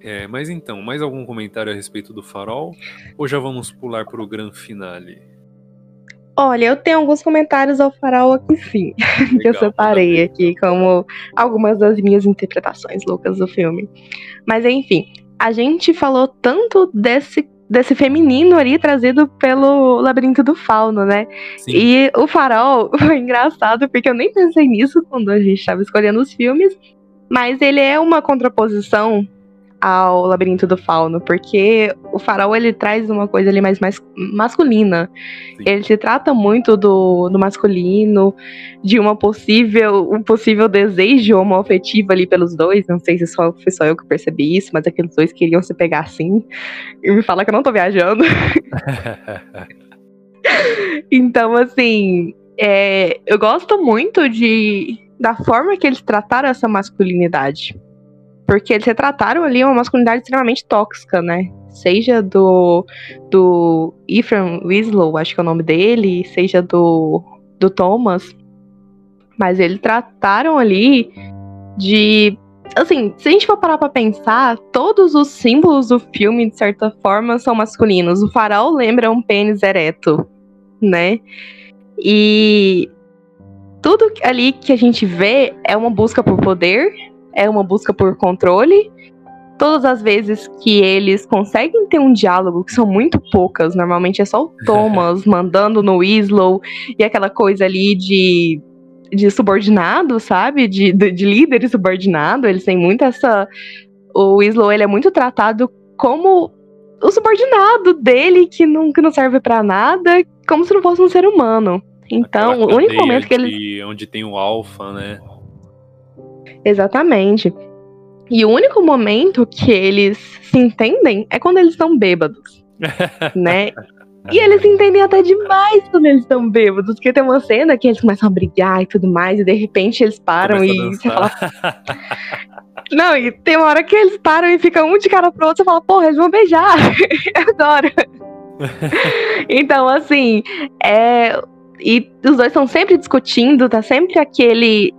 É, mas então, mais algum comentário a respeito do farol? Ou já vamos pular para o grande finale? Olha, eu tenho alguns comentários ao farol aqui sim, Legal, que eu separei aqui como algumas das minhas interpretações loucas do filme. Mas enfim, a gente falou tanto desse desse feminino ali trazido pelo Labirinto do Fauno, né? Sim. E o farol foi engraçado porque eu nem pensei nisso quando a gente estava escolhendo os filmes, mas ele é uma contraposição ao Labirinto do Fauno, porque o farol ele traz uma coisa ali mais, mais masculina. Sim. Ele se trata muito do, do masculino, de uma possível, um possível desejo homoafetivo ali pelos dois. Não sei se só, foi só eu que percebi isso, mas aqueles dois queriam se pegar assim. E me fala que eu não tô viajando. então, assim, é, eu gosto muito de da forma que eles trataram essa masculinidade porque eles retrataram ali uma masculinidade extremamente tóxica, né? Seja do, do Ephraim Winslow, acho que é o nome dele, seja do, do Thomas. Mas eles trataram ali de. Assim, se a gente for parar pra pensar, todos os símbolos do filme, de certa forma, são masculinos. O farol lembra um pênis ereto, né? E tudo ali que a gente vê é uma busca por poder, é uma busca por controle. Todas as vezes que eles conseguem ter um diálogo, que são muito poucas, normalmente é só o Thomas mandando no Winslow e aquela coisa ali de, de subordinado, sabe? De, de, de líder e subordinado. Eles têm muito essa. O Winslow ele é muito tratado como o subordinado dele, que não, que não serve para nada, como se não fosse um ser humano. Então, o único momento que ele. Onde tem o alfa, né? Exatamente. E o único momento que eles se entendem é quando eles estão bêbados. né? E eles se entendem até demais quando eles estão bêbados, porque tem uma cena que eles começam a brigar e tudo mais, e de repente eles param Começa e você fala. Não, e tem uma hora que eles param e ficam um de cara pro outro, você fala, porra, eles vão beijar. Eu adoro. então, assim, é, e os dois estão sempre discutindo, tá sempre aquele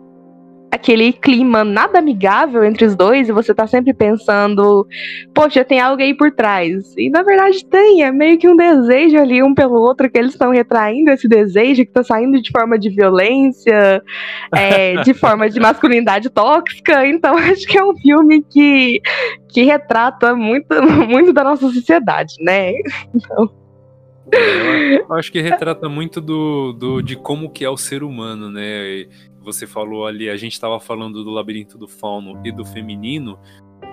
aquele clima nada amigável entre os dois e você tá sempre pensando, poxa, tem algo aí por trás. E na verdade tem, é meio que um desejo ali um pelo outro, que eles estão retraindo esse desejo que tá saindo de forma de violência, é, de forma de masculinidade tóxica. Então acho que é um filme que, que retrata muito, muito da nossa sociedade, né? Então. Eu acho que retrata muito do, do, de como que é o ser humano, né? Você falou ali, a gente estava falando do labirinto do fauno e do feminino.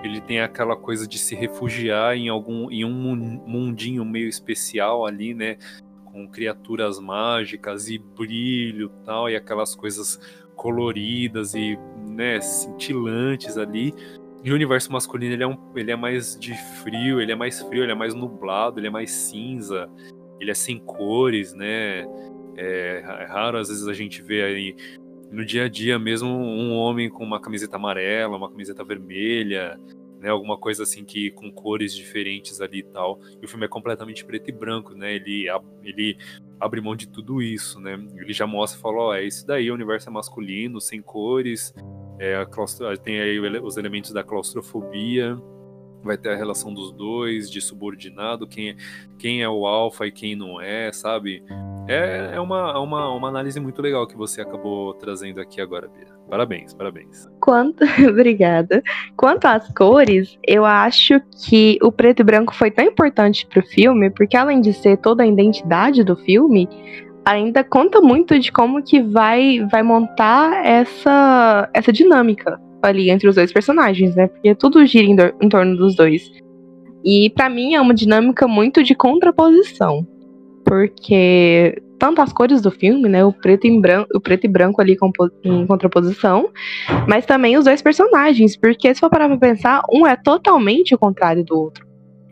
Ele tem aquela coisa de se refugiar em algum em um mundinho meio especial ali, né? Com criaturas mágicas e brilho tal, e aquelas coisas coloridas e né, cintilantes ali. E o universo masculino ele é, um, ele é mais de frio, ele é mais frio, ele é mais nublado, ele é mais cinza ele é sem cores, né? É, é raro às vezes a gente vê aí no dia a dia mesmo um homem com uma camiseta amarela, uma camiseta vermelha, né, alguma coisa assim que com cores diferentes ali e tal. E o filme é completamente preto e branco, né? Ele ele abre mão de tudo isso, né? Ele já mostra, fala, ó, oh, é isso daí, o universo é masculino, sem cores, é, tem aí os elementos da claustrofobia, vai ter a relação dos dois, de subordinado, quem é, quem é o alfa e quem não é, sabe? É, é uma, uma, uma análise muito legal que você acabou trazendo aqui agora, Bia. Parabéns, parabéns. Quanto, obrigada. Quanto às cores, eu acho que o preto e branco foi tão importante pro filme, porque além de ser toda a identidade do filme, ainda conta muito de como que vai vai montar essa essa dinâmica ali entre os dois personagens, né? Porque tudo gira em, em torno dos dois. E para mim é uma dinâmica muito de contraposição. Porque tanto as cores do filme, né, o preto e branco, o preto e branco ali em contraposição, mas também os dois personagens, porque se for parar pra pensar, um é totalmente o contrário do outro.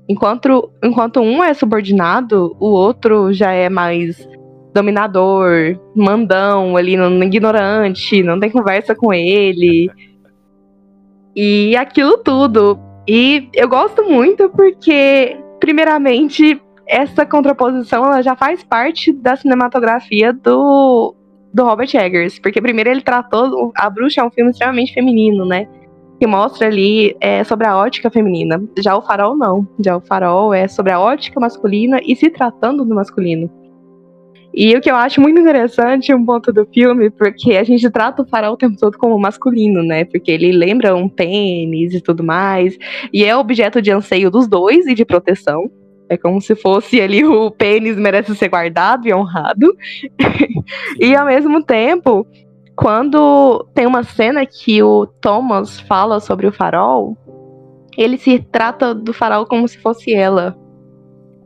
Enquanto, enquanto um é subordinado, o outro já é mais dominador, mandão ali, não, ignorante, não tem conversa com ele e aquilo tudo. E eu gosto muito porque, primeiramente, essa contraposição ela já faz parte da cinematografia do, do Robert Eggers. Porque primeiro ele tratou. A Bruxa é um filme extremamente feminino, né? Que mostra ali é, sobre a ótica feminina. Já o Farol não. Já o Farol é sobre a ótica masculina e se tratando do masculino. E o que eu acho muito interessante, um ponto do filme, porque a gente trata o farol o tempo todo como masculino, né? Porque ele lembra um pênis e tudo mais. E é objeto de anseio dos dois e de proteção. É como se fosse ali o pênis merece ser guardado e honrado. e ao mesmo tempo, quando tem uma cena que o Thomas fala sobre o farol, ele se trata do farol como se fosse ela.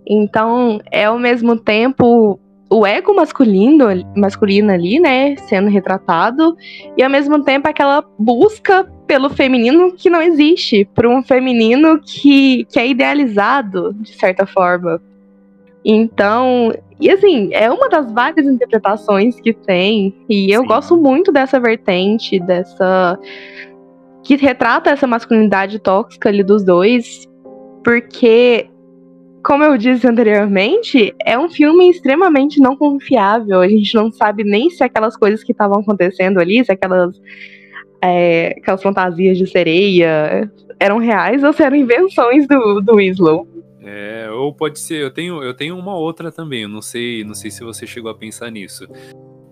Então, é ao mesmo tempo o ego masculino, masculino ali, né, sendo retratado, e ao mesmo tempo aquela busca pelo feminino que não existe, por um feminino que, que é idealizado, de certa forma. Então, e assim, é uma das várias interpretações que tem, e eu Sim. gosto muito dessa vertente, dessa que retrata essa masculinidade tóxica ali dos dois, porque, como eu disse anteriormente, é um filme extremamente não confiável. A gente não sabe nem se aquelas coisas que estavam acontecendo ali, se aquelas, é, aquelas fantasias de sereia eram reais ou se eram invenções do, do Winslow. É, ou pode ser, eu tenho, eu tenho uma outra também, eu não sei, não sei se você chegou a pensar nisso.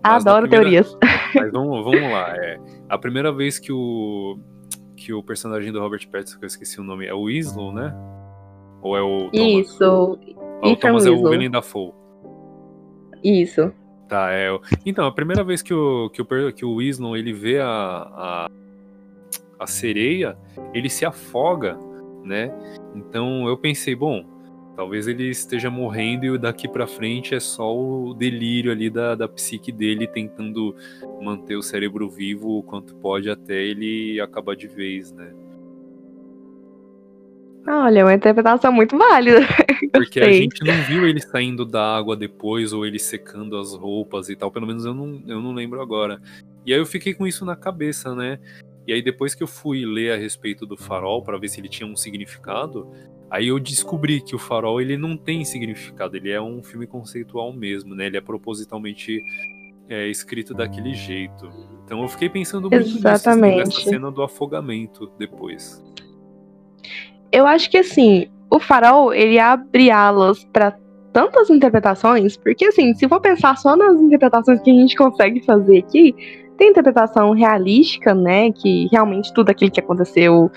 Adoro primeira, teorias. Mas vamos, vamos lá. É, a primeira vez que o, que o personagem do Robert Pattinson, que eu esqueci o nome, é o Winslow, né? Ou é o Thomas? Isso. o Thomas é o William Dafoe. Isso. Tá, é. Então, a primeira vez que o, que o, que o Winslow ele vê a, a, a sereia, ele se afoga, né? Então eu pensei, bom, Talvez ele esteja morrendo e daqui para frente é só o delírio ali da, da psique dele tentando manter o cérebro vivo o quanto pode até ele acabar de vez, né? Olha, é uma interpretação muito válida. Porque a gente não viu ele saindo da água depois ou ele secando as roupas e tal. Pelo menos eu não, eu não lembro agora. E aí eu fiquei com isso na cabeça, né? E aí depois que eu fui ler a respeito do farol para ver se ele tinha um significado, Aí eu descobri que o Farol ele não tem significado, ele é um filme conceitual mesmo, né? Ele é propositalmente é, escrito daquele jeito. Então eu fiquei pensando muito Exatamente. Nisso, nessa cena do afogamento depois. Eu acho que assim, o Farol ele abre alas para tantas interpretações, porque assim, se for pensar só nas interpretações que a gente consegue fazer aqui, tem interpretação realística, né? Que realmente tudo aquilo que aconteceu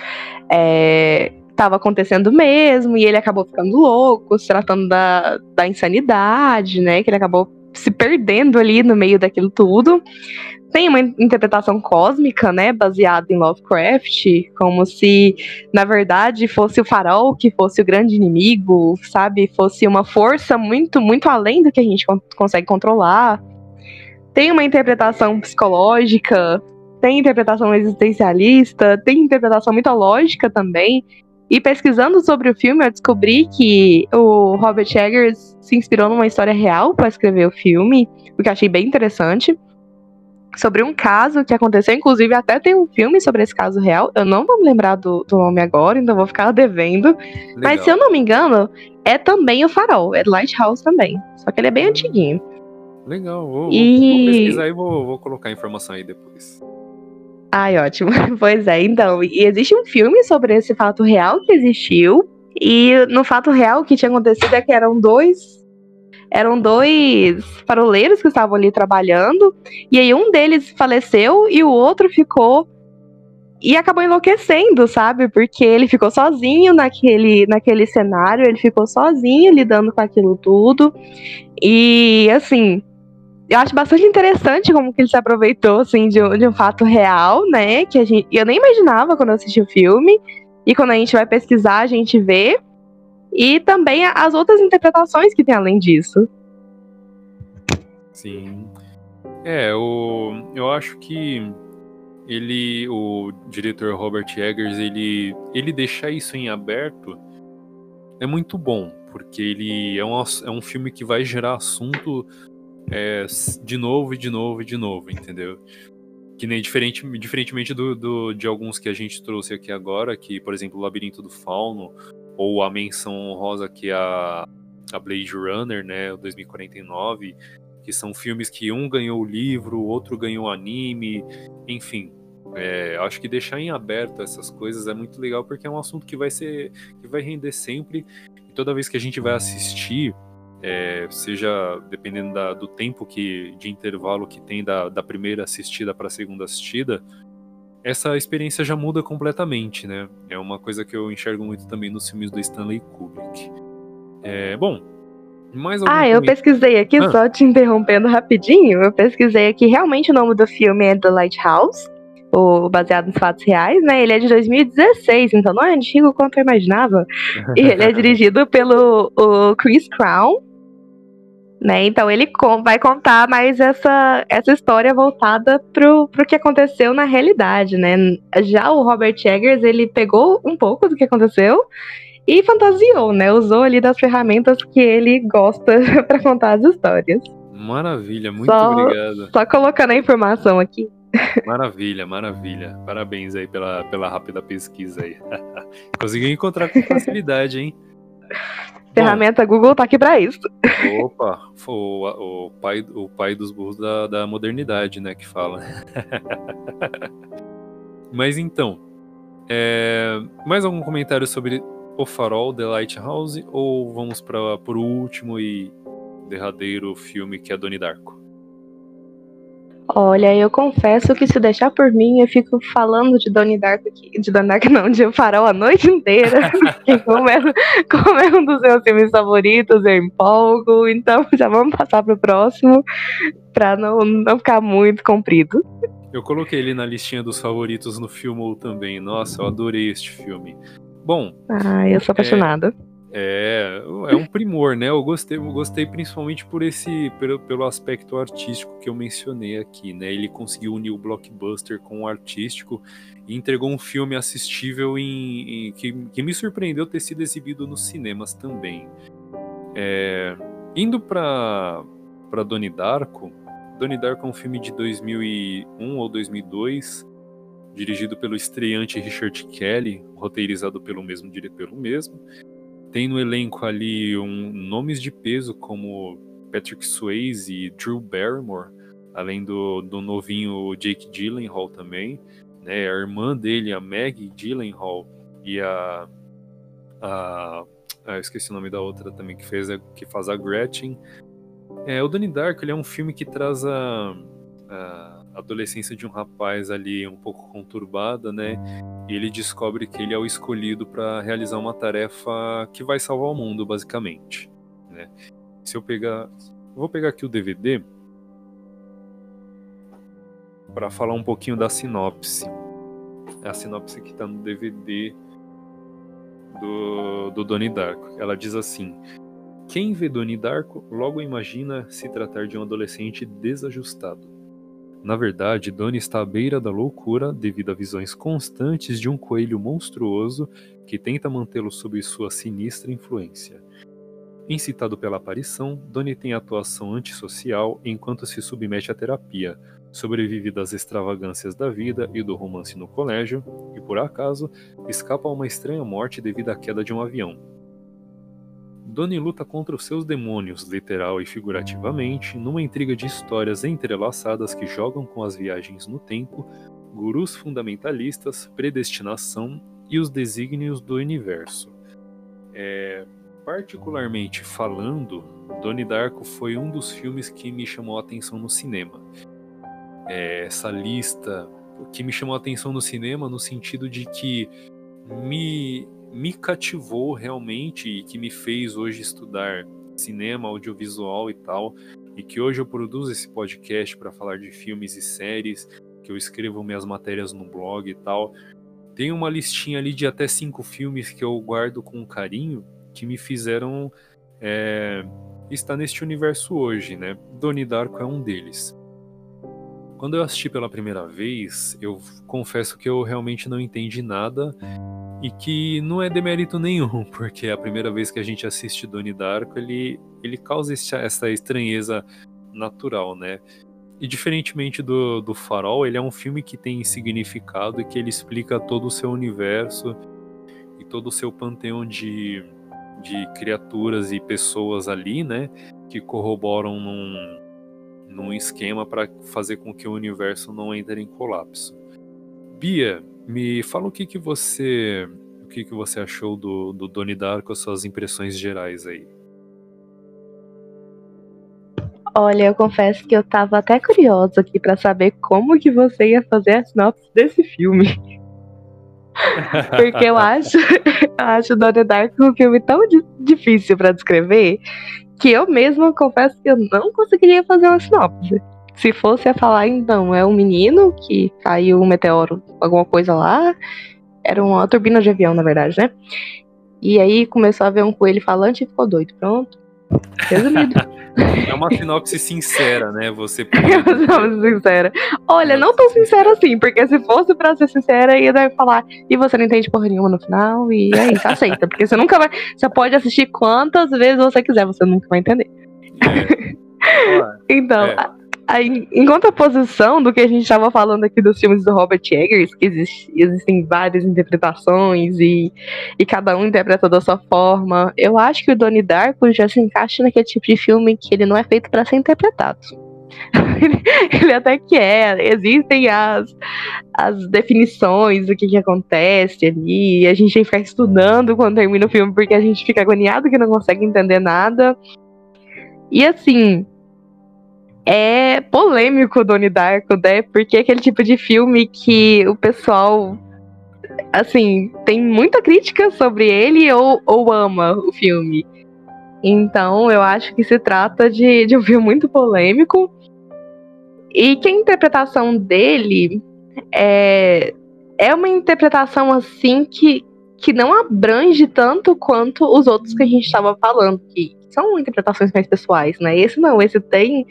é, estava acontecendo mesmo, e ele acabou ficando louco, se tratando da, da insanidade, né? Que ele acabou se perdendo ali no meio daquilo tudo. Tem uma interpretação cósmica, né, baseada em Lovecraft, como se, na verdade, fosse o farol que fosse o grande inimigo, sabe? Fosse uma força muito, muito além do que a gente consegue controlar. Tem uma interpretação psicológica, tem interpretação existencialista, tem interpretação mitológica também, e pesquisando sobre o filme, eu descobri que o Robert Eggers se inspirou numa história real para escrever o filme, o que eu achei bem interessante. Sobre um caso que aconteceu, inclusive até tem um filme sobre esse caso real. Eu não vou me lembrar do, do nome agora, então vou ficar devendo. Legal. Mas se eu não me engano, é também o Farol, é Lighthouse também. Só que ele é bem antiguinho. Legal, vou, e... vou pesquisar e vou, vou colocar a informação aí depois. Ai, ótimo. Pois é, então. E existe um filme sobre esse fato real que existiu. E no fato real o que tinha acontecido é que eram dois. Eram dois faroleiros que estavam ali trabalhando. E aí um deles faleceu e o outro ficou. E acabou enlouquecendo, sabe? Porque ele ficou sozinho naquele, naquele cenário, ele ficou sozinho lidando com aquilo tudo. E assim, eu acho bastante interessante como que ele se aproveitou, assim, de um, de um fato real, né? Que a gente, eu nem imaginava quando eu assisti o filme. E quando a gente vai pesquisar, a gente vê. E também as outras interpretações que tem além disso. Sim. É, o, eu acho que ele, o diretor Robert Eggers, ele, ele deixar isso em aberto é muito bom, porque ele é um, é um filme que vai gerar assunto é, de novo e de novo e de novo, entendeu? Que nem diferente, diferentemente do, do, de alguns que a gente trouxe aqui agora, que, por exemplo, o Labirinto do Fauno, ou a menção honrosa que é a, a Blade Runner, né, o 2049, que são filmes que um ganhou o livro, o outro ganhou o anime, enfim. É, acho que deixar em aberto essas coisas é muito legal porque é um assunto que vai ser que vai render sempre e toda vez que a gente vai assistir é, seja dependendo da, do tempo que de intervalo que tem da, da primeira assistida para a segunda assistida, essa experiência já muda completamente, né? É uma coisa que eu enxergo muito também nos filmes do Stanley Kubrick. É, bom, mais Ah, eu pesquisei aqui, ah. só te interrompendo rapidinho, eu pesquisei aqui, realmente o nome do filme é The Lighthouse, o baseado nos fatos reais, né? Ele é de 2016, então não é antigo quanto eu imaginava. E ele é dirigido pelo o Chris Crown, né? Então ele vai contar mais essa, essa história voltada pro, pro que aconteceu na realidade, né? Já o Robert Eggers, ele pegou um pouco do que aconteceu e fantasiou, né? Usou ali das ferramentas que ele gosta para contar as histórias. Maravilha, muito só, obrigado. Só colocando a informação aqui. Maravilha, maravilha. Parabéns aí pela, pela rápida pesquisa aí. Conseguiu encontrar com facilidade, hein? Ferramenta Bom, Google tá aqui pra isso. Opa, o, o, pai, o pai dos burros da, da modernidade, né, que fala. Mas então, é, mais algum comentário sobre O Farol, The Lighthouse, ou vamos para o último e derradeiro filme que é Donnie Darko? Olha, eu confesso que se deixar por mim, eu fico falando de Donnie Darko aqui, de Donnie Darko não, de O Farol a noite inteira, como, é, como é um dos meus filmes favoritos, eu empolgo, então já vamos passar pro próximo, pra não, não ficar muito comprido. Eu coloquei ele na listinha dos favoritos no filme também. Nossa, eu adorei este filme. Bom. Ah, eu sou apaixonada. É, é, é um primor, né? Eu gostei, eu gostei principalmente por esse, pelo, pelo aspecto artístico que eu mencionei aqui, né? Ele conseguiu unir o blockbuster com o artístico e entregou um filme assistível em, em que, que me surpreendeu ter sido exibido nos cinemas também. É, indo para para Donnie Darko, Donnie Darko é um filme de 2001 ou 2002, dirigido pelo estreante Richard Kelly, roteirizado pelo mesmo diretor mesmo. Tem no elenco ali um, nomes de peso como Patrick Swayze e Drew Barrymore, além do, do novinho Jake Gyllenhaal também, né? A irmã dele, a Maggie Gyllenhaal e a, a, a esqueci o nome da outra também que fez que faz a Gretchen é, o Donnie Darko ele é um filme que traz a, a, adolescência de um rapaz ali um pouco conturbada, né? E ele descobre que ele é o escolhido para realizar uma tarefa que vai salvar o mundo, basicamente. Né? Se eu pegar, vou pegar aqui o DVD para falar um pouquinho da sinopse. É a sinopse que está no DVD do, do Donnie Darko. Ela diz assim: quem vê Donnie Darko logo imagina se tratar de um adolescente desajustado. Na verdade, Donnie está à beira da loucura devido a visões constantes de um coelho monstruoso que tenta mantê-lo sob sua sinistra influência. Incitado pela aparição, Donnie tem atuação antissocial enquanto se submete à terapia, sobrevive das extravagâncias da vida e do romance no colégio e, por acaso, escapa a uma estranha morte devido à queda de um avião. Donnie luta contra os seus demônios, literal e figurativamente, numa intriga de histórias entrelaçadas que jogam com as viagens no tempo, gurus fundamentalistas, predestinação e os desígnios do universo. É, particularmente falando, Donnie Darko foi um dos filmes que me chamou a atenção no cinema. É, essa lista que me chamou a atenção no cinema no sentido de que me me cativou realmente e que me fez hoje estudar cinema, audiovisual e tal, e que hoje eu produzo esse podcast para falar de filmes e séries, que eu escrevo minhas matérias no blog e tal. Tem uma listinha ali de até cinco filmes que eu guardo com carinho, que me fizeram é, estar neste universo hoje, né? Donnie Darko é um deles. Quando eu assisti pela primeira vez, eu confesso que eu realmente não entendi nada e que não é demérito nenhum, porque a primeira vez que a gente assiste Donnie Darko, ele, ele causa essa estranheza natural, né? E diferentemente do, do Farol, ele é um filme que tem significado e que ele explica todo o seu universo e todo o seu panteão de, de criaturas e pessoas ali, né? Que corroboram num, num esquema para fazer com que o universo não entre em colapso. Bia, me fala o que, que você o que, que você achou do, do Donnie Darko, suas impressões gerais aí. Olha, eu confesso que eu tava até curiosa aqui para saber como que você ia fazer a sinopse desse filme. Porque eu acho, eu acho Donnie Darko um filme tão difícil para descrever que eu mesma confesso que eu não conseguiria fazer uma sinopse. Se fosse a falar, então, é um menino que caiu um meteoro, alguma coisa lá. Era uma turbina de avião, na verdade, né? E aí começou a ver um coelho falante e ficou doido. Pronto. Resumido. É uma sinopse sincera, né? Você É uma sinopse sincera. Olha, não tão sincera assim, porque se fosse pra ser sincera, ia falar, e você não entende porra nenhuma no final, e é isso, aceita. Porque você nunca vai. Você pode assistir quantas vezes você quiser, você nunca vai entender. É. então, é. Aí, em contraposição do que a gente estava falando aqui dos filmes do Robert Eggers, que existe, existem várias interpretações e, e cada um interpreta da sua forma, eu acho que o Donnie Darko já se encaixa naquele tipo de filme que ele não é feito para ser interpretado. ele até que é, existem as, as definições do que, que acontece ali, a gente tem que ficar estudando quando termina o filme porque a gente fica agoniado que não consegue entender nada. E assim, é polêmico Donnie Darko, né? Porque é aquele tipo de filme que o pessoal, assim, tem muita crítica sobre ele ou, ou ama o filme. Então, eu acho que se trata de, de um filme muito polêmico. E que a interpretação dele é, é uma interpretação assim que, que não abrange tanto quanto os outros que a gente estava falando, que são interpretações mais pessoais, né? Esse não, esse tem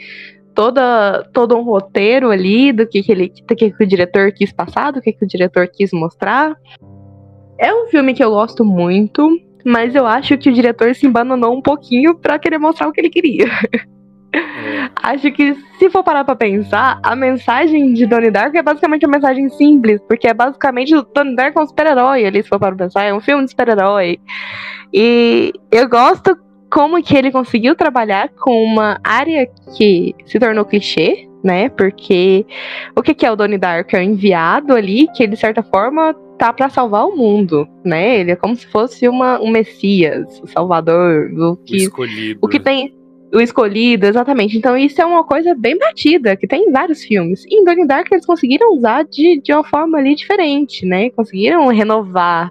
toda, todo um roteiro ali do que, que, ele, do que, que o diretor quis passar, do que, que o diretor quis mostrar. É um filme que eu gosto muito, mas eu acho que o diretor se embananou um pouquinho para querer mostrar o que ele queria. É. Acho que, se for parar pra pensar, a mensagem de Donnie Darko é basicamente uma mensagem simples, porque é basicamente o Donnie Darko é um super-herói ali, se for parar pra pensar, é um filme de super-herói. E eu gosto como que ele conseguiu trabalhar com uma área que se tornou clichê, né? Porque o que, que é o Donnie Darko? É um enviado ali que, de certa forma, tá para salvar o mundo, né? Ele é como se fosse uma, um Messias, o Salvador, o que, o escolhido. O que tem o escolhido, exatamente. Então isso é uma coisa bem batida, que tem em vários filmes. E em Donnie Darko eles conseguiram usar de, de uma forma ali diferente, né? Conseguiram renovar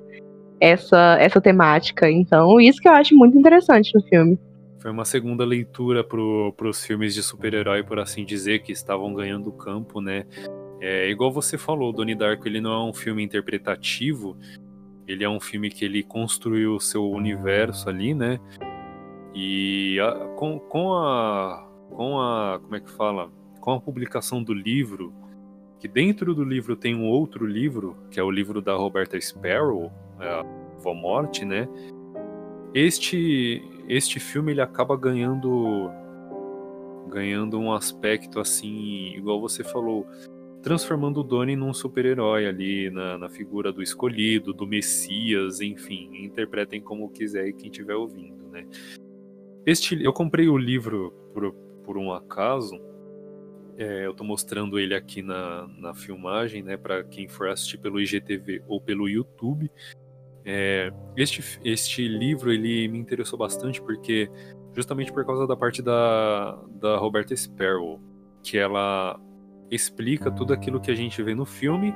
essa, essa temática. Então, isso que eu acho muito interessante no filme. Foi uma segunda leitura para os filmes de super-herói, por assim dizer, que estavam ganhando campo, né? É, igual você falou, Donnie Darko ele não é um filme interpretativo, ele é um filme que ele construiu o seu universo ali, né? E a, com, com a com a como é que fala? Com a publicação do livro, que dentro do livro tem um outro livro, que é o livro da Roberta Sparrow, a Vó Morte, né? Este este filme ele acaba ganhando ganhando um aspecto assim, igual você falou, transformando o Donnie num super-herói ali na, na, figura do escolhido, do Messias, enfim, interpretem como quiser quem estiver ouvindo, né? Este, eu comprei o livro por, por um acaso, é, eu estou mostrando ele aqui na, na filmagem, né, para quem for assistir pelo IGTV ou pelo YouTube. É, este, este livro ele me interessou bastante porque justamente por causa da parte da, da Roberta Sparrow, que ela explica tudo aquilo que a gente vê no filme,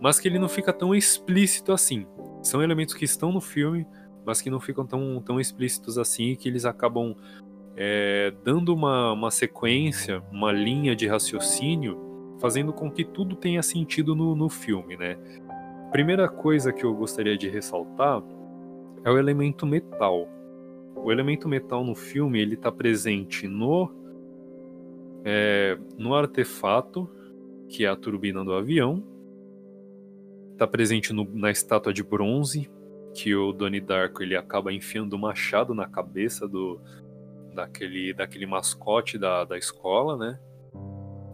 mas que ele não fica tão explícito assim. São elementos que estão no filme, mas que não ficam tão, tão explícitos assim, que eles acabam é, dando uma, uma sequência, uma linha de raciocínio, fazendo com que tudo tenha sentido no, no filme, né? Primeira coisa que eu gostaria de ressaltar é o elemento metal. O elemento metal no filme ele está presente no é, no artefato que é a turbina do avião, está presente no, na estátua de bronze que o Donnie Darko ele acaba enfiando o machado na cabeça do daquele daquele mascote da, da escola, né?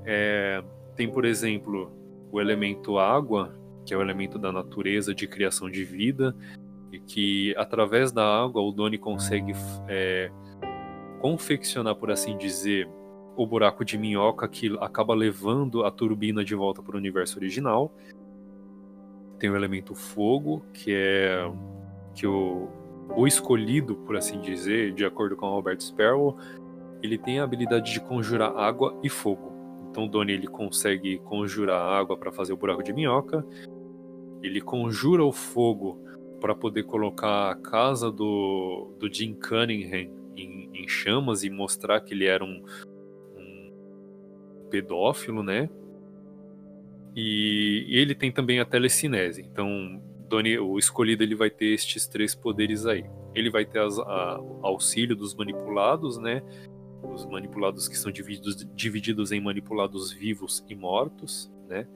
É, tem por exemplo o elemento água que é o elemento da natureza de criação de vida, e que através da água o Doni consegue é, confeccionar, por assim dizer, o buraco de minhoca que acaba levando a turbina de volta para o universo original. Tem o elemento fogo, que é que o, o escolhido, por assim dizer, de acordo com Robert Sparrow, ele tem a habilidade de conjurar água e fogo. Então o Donnie ele consegue conjurar água para fazer o buraco de minhoca ele conjura o fogo para poder colocar a casa do, do Jim Cunningham em, em, chamas e mostrar que ele era um, um pedófilo, né? E, e, ele tem também a telecinese. Então, o escolhido ele vai ter estes três poderes aí. Ele vai ter as, a, auxílio dos manipulados, né? Os manipulados que são divididos, divididos em manipulados vivos e mortos, né?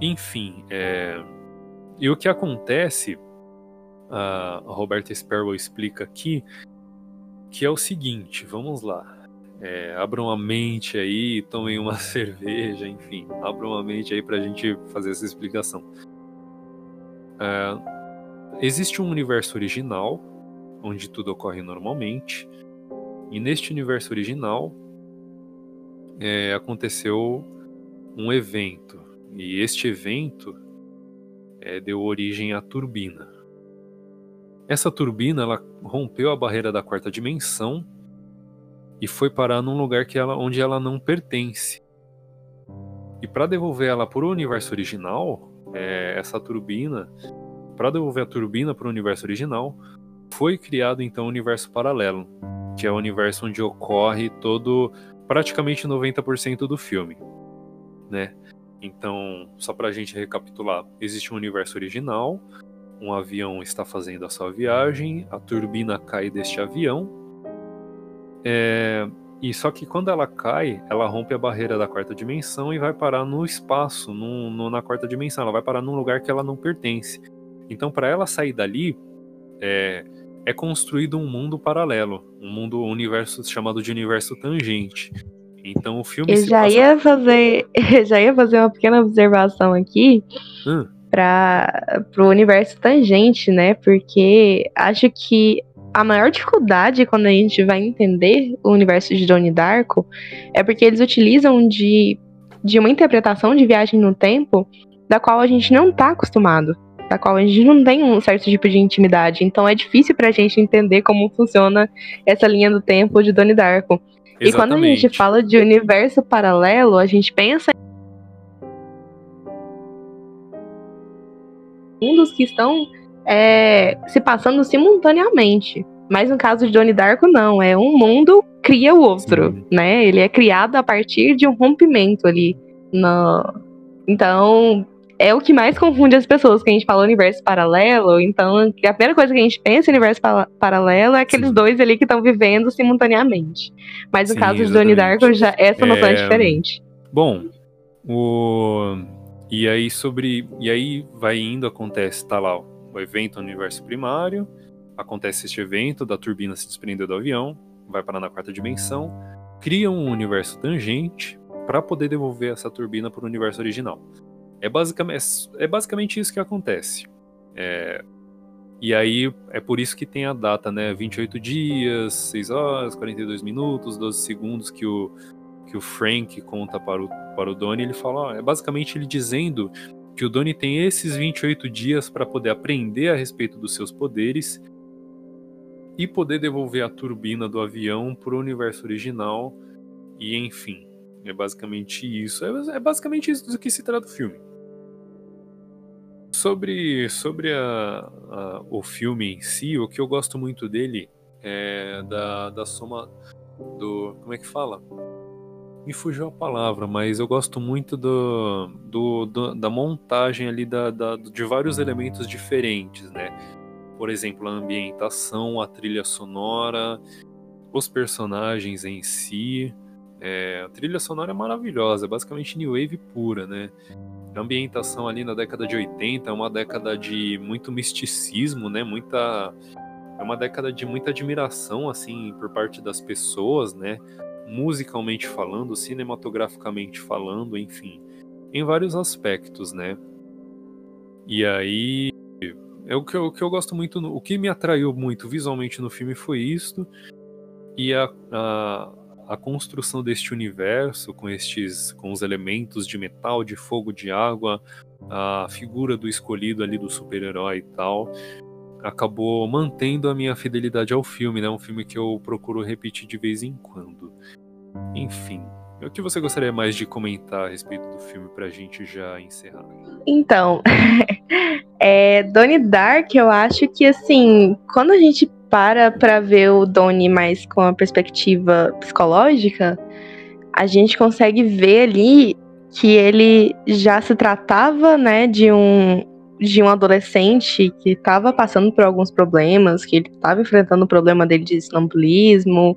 Enfim, é, e o que acontece, a Roberta Sparrow explica aqui, que é o seguinte, vamos lá. É, abram a mente aí, tomem uma cerveja, enfim, abram a mente aí para a gente fazer essa explicação. É, existe um universo original, onde tudo ocorre normalmente, e neste universo original é, aconteceu um evento, e este evento é, deu origem à turbina. Essa turbina ela rompeu a barreira da quarta dimensão e foi parar num lugar que ela, onde ela não pertence. E para devolver ela para o universo original, é, essa turbina, para devolver a turbina para o universo original, foi criado então o universo paralelo, que é o universo onde ocorre todo praticamente 90% do filme, né? Então, só para a gente recapitular, existe um universo original, um avião está fazendo a sua viagem, a turbina cai deste avião, é, e só que quando ela cai, ela rompe a barreira da quarta dimensão e vai parar no espaço, no, no, na quarta dimensão. Ela vai parar num lugar que ela não pertence. Então, para ela sair dali, é, é construído um mundo paralelo, um mundo, um universo chamado de universo tangente. Então o filme. Eu já passa... ia fazer, eu já ia fazer uma pequena observação aqui hum. para o universo tangente, né? Porque acho que a maior dificuldade quando a gente vai entender o universo de Donnie Darko é porque eles utilizam de, de uma interpretação de viagem no tempo da qual a gente não está acostumado da qual a gente não tem um certo tipo de intimidade. Então é difícil pra gente entender como funciona essa linha do tempo de Donnie Darko. Exatamente. E quando a gente fala de universo paralelo, a gente pensa em mundos que estão é, se passando simultaneamente. Mas no caso de Donnie Darko, não. É um mundo cria o outro, Sim. né? Ele é criado a partir de um rompimento ali. No... Então, é o que mais confunde as pessoas, que a gente fala universo paralelo. Então, a primeira coisa que a gente pensa em universo pa paralelo é aqueles Sim. dois ali que estão vivendo simultaneamente. Mas no Sim, caso de Donnie Darko, já, essa noção é, é diferente. Bom, o... e aí sobre. E aí vai indo, acontece, tá lá o evento no universo primário, acontece este evento da turbina se desprender do avião, vai parar na quarta dimensão, cria um universo tangente para poder devolver essa turbina para o universo original. É basicamente, é basicamente isso que acontece. É, e aí é por isso que tem a data, né? 28 dias, 6 horas, 42 minutos, 12 segundos que o, que o Frank conta para o, para o Donnie. Ele fala, ó, é basicamente ele dizendo que o Donnie tem esses 28 dias para poder aprender a respeito dos seus poderes e poder devolver a turbina do avião para o universo original. E enfim, é basicamente isso. É, é basicamente isso do que se trata o filme. Sobre, sobre a, a, o filme em si, o que eu gosto muito dele é da, da soma do. Como é que fala? Me fugiu a palavra, mas eu gosto muito do, do, do da montagem ali da, da, de vários elementos diferentes, né? Por exemplo, a ambientação, a trilha sonora, os personagens em si. É, a trilha sonora é maravilhosa, é basicamente new wave pura, né? A ambientação ali na década de 80 é uma década de muito misticismo, né? Muita é uma década de muita admiração assim por parte das pessoas, né? Musicalmente falando, cinematograficamente falando, enfim, em vários aspectos, né? E aí é o que eu, o que eu gosto muito, o que me atraiu muito visualmente no filme foi isto e a, a a construção deste universo com estes com os elementos de metal, de fogo, de água, a figura do escolhido ali do super-herói e tal, acabou mantendo a minha fidelidade ao filme, né? Um filme que eu procuro repetir de vez em quando. Enfim, o que você gostaria mais de comentar a respeito do filme pra gente já encerrar? Então, é, Donnie Dark, eu acho que assim, quando a gente para para ver o Donnie mais com a perspectiva psicológica, a gente consegue ver ali que ele já se tratava, né, de um de um adolescente que estava passando por alguns problemas, que ele estava enfrentando o problema dele de sonambulismo,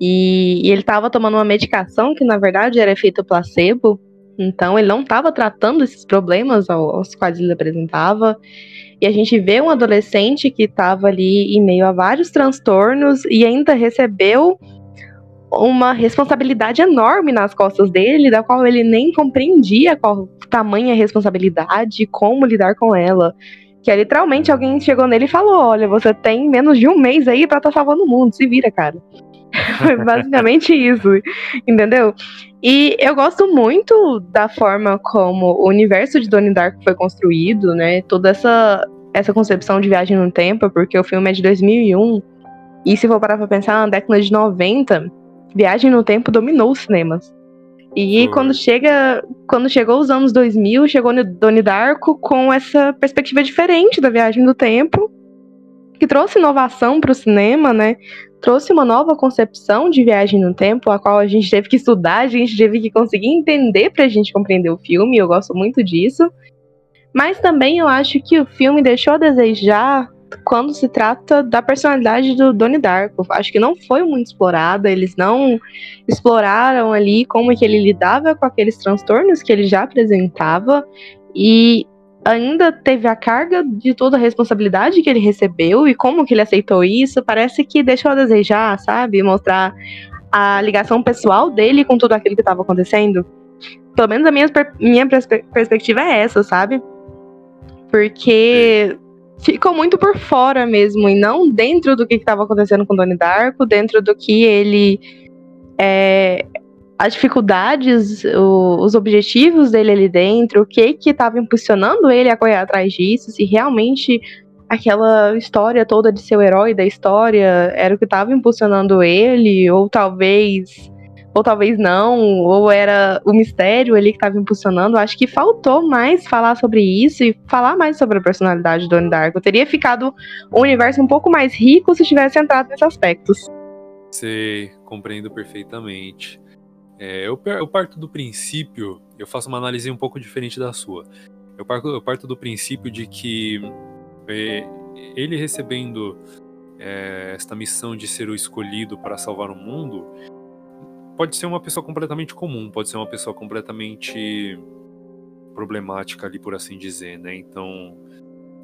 e, e ele estava tomando uma medicação que na verdade era efeito placebo, então ele não estava tratando esses problemas aos quais ele apresentava. E a gente vê um adolescente que estava ali em meio a vários transtornos e ainda recebeu uma responsabilidade enorme nas costas dele, da qual ele nem compreendia qual tamanha responsabilidade, como lidar com ela. Que é literalmente alguém chegou nele e falou: Olha, você tem menos de um mês aí para estar tá salvando o mundo, se vira, cara. Foi basicamente isso, entendeu? E eu gosto muito da forma como o universo de Donnie Darko foi construído, né? Toda essa, essa concepção de viagem no tempo, porque o filme é de 2001. E se for parar pra pensar, na década de 90, viagem no tempo dominou os cinemas. E quando chega, quando chegou os anos 2000, chegou no Donnie Darko com essa perspectiva diferente da viagem do tempo, que trouxe inovação para o cinema, né? Trouxe uma nova concepção de viagem no tempo, a qual a gente teve que estudar, a gente teve que conseguir entender para a gente compreender o filme. Eu gosto muito disso. Mas também eu acho que o filme deixou a desejar quando se trata da personalidade do Donnie Darko. Acho que não foi muito explorada, eles não exploraram ali como que ele lidava com aqueles transtornos que ele já apresentava e ainda teve a carga de toda a responsabilidade que ele recebeu e como que ele aceitou isso, parece que deixou a desejar, sabe? Mostrar a ligação pessoal dele com tudo aquilo que estava acontecendo. Pelo menos a minha, minha perspectiva é essa, sabe? Porque ficou muito por fora mesmo, e não dentro do que estava acontecendo com Donnie Darko, dentro do que ele. É, as dificuldades, o, os objetivos dele ali dentro, o que que estava impulsionando ele a correr atrás disso, se realmente aquela história toda de ser o herói da história era o que estava impulsionando ele, ou talvez ou talvez não, ou era o mistério ali que estava impulsionando. Acho que faltou mais falar sobre isso e falar mais sobre a personalidade do Donnie Darko. Teria ficado um universo um pouco mais rico se tivesse entrado nesses aspectos. Sei, compreendo perfeitamente. É, eu, eu, parto do princípio, eu faço uma análise um pouco diferente da sua. Eu parto, eu parto do princípio de que é, ele recebendo é, esta missão de ser o escolhido para salvar o mundo, pode ser uma pessoa completamente comum, pode ser uma pessoa completamente problemática ali, por assim dizer, né? Então,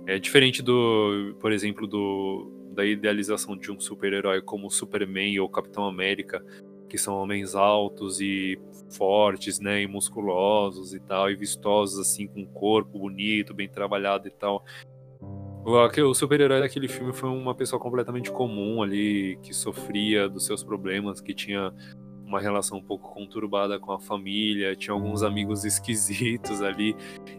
é diferente do, por exemplo, do da idealização de um super-herói como Superman ou Capitão América, que são homens altos e fortes, né, e musculosos e tal, e vistosos assim, com um corpo bonito, bem trabalhado e tal. O super-herói daquele filme foi uma pessoa completamente comum ali, que sofria dos seus problemas, que tinha uma relação um pouco conturbada com a família, tinha alguns amigos esquisitos ali,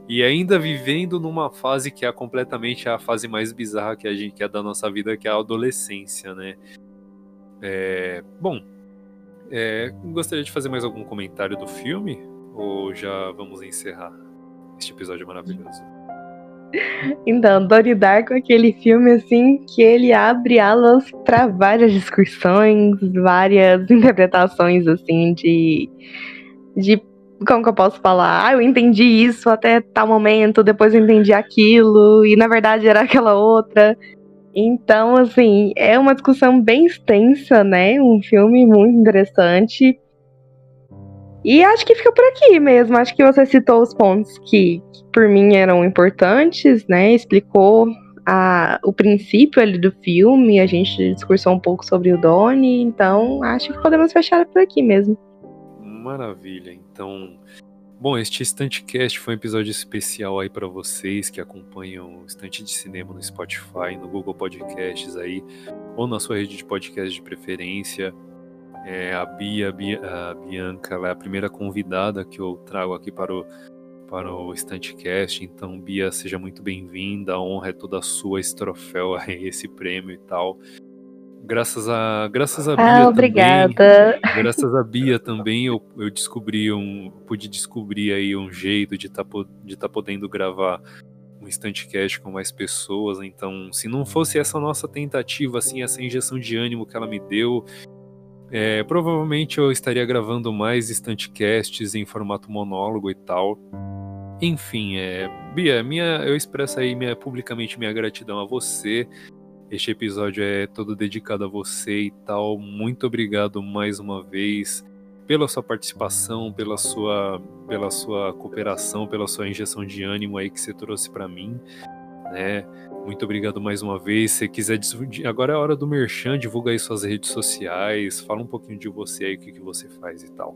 e ainda vivendo numa fase que é completamente a fase mais bizarra que a gente que é da nossa vida, que é a adolescência, né? É, bom, é, gostaria de fazer mais algum comentário do filme ou já vamos encerrar este episódio maravilhoso? Então, Donnie Darko é aquele filme assim que ele abre alas para várias discussões, várias interpretações assim de de como que eu posso falar? Ah, eu entendi isso até tal momento, depois eu entendi aquilo e na verdade era aquela outra. Então, assim, é uma discussão bem extensa, né? Um filme muito interessante. E acho que fica por aqui mesmo. Acho que você citou os pontos que, que por mim eram importantes, né? Explicou a, o princípio ali do filme, a gente discursou um pouco sobre o Donnie, então acho que podemos fechar por aqui mesmo. Maravilha. Então, bom, este Estantecast foi um episódio especial aí para vocês que acompanham o Estante de Cinema no Spotify, no Google Podcasts aí, ou na sua rede de podcast de preferência. É, a Bia, a Bianca, ela é a primeira convidada que eu trago aqui para o, para o Estantecast. Então, Bia, seja muito bem-vinda. A honra é toda sua, esse troféu, esse prêmio e tal. Graças a, graças a ah, Bia ah, obrigada. Também, graças a Bia também eu, eu descobri um, pude descobrir aí um jeito de tá, de estar tá podendo gravar um Instantcast com mais pessoas. Então, se não fosse essa nossa tentativa, assim, essa injeção de ânimo que ela me deu, é, provavelmente eu estaria gravando mais instantcasts em formato monólogo e tal. Enfim, é, Bia, minha, eu expresso aí minha, publicamente minha gratidão a você. Este episódio é todo dedicado a você e tal. Muito obrigado mais uma vez pela sua participação, pela sua, pela sua cooperação, pela sua injeção de ânimo aí que você trouxe para mim. né? Muito obrigado mais uma vez. Se quiser agora é a hora do merchan, divulga aí suas redes sociais, fala um pouquinho de você aí, o que, que você faz e tal.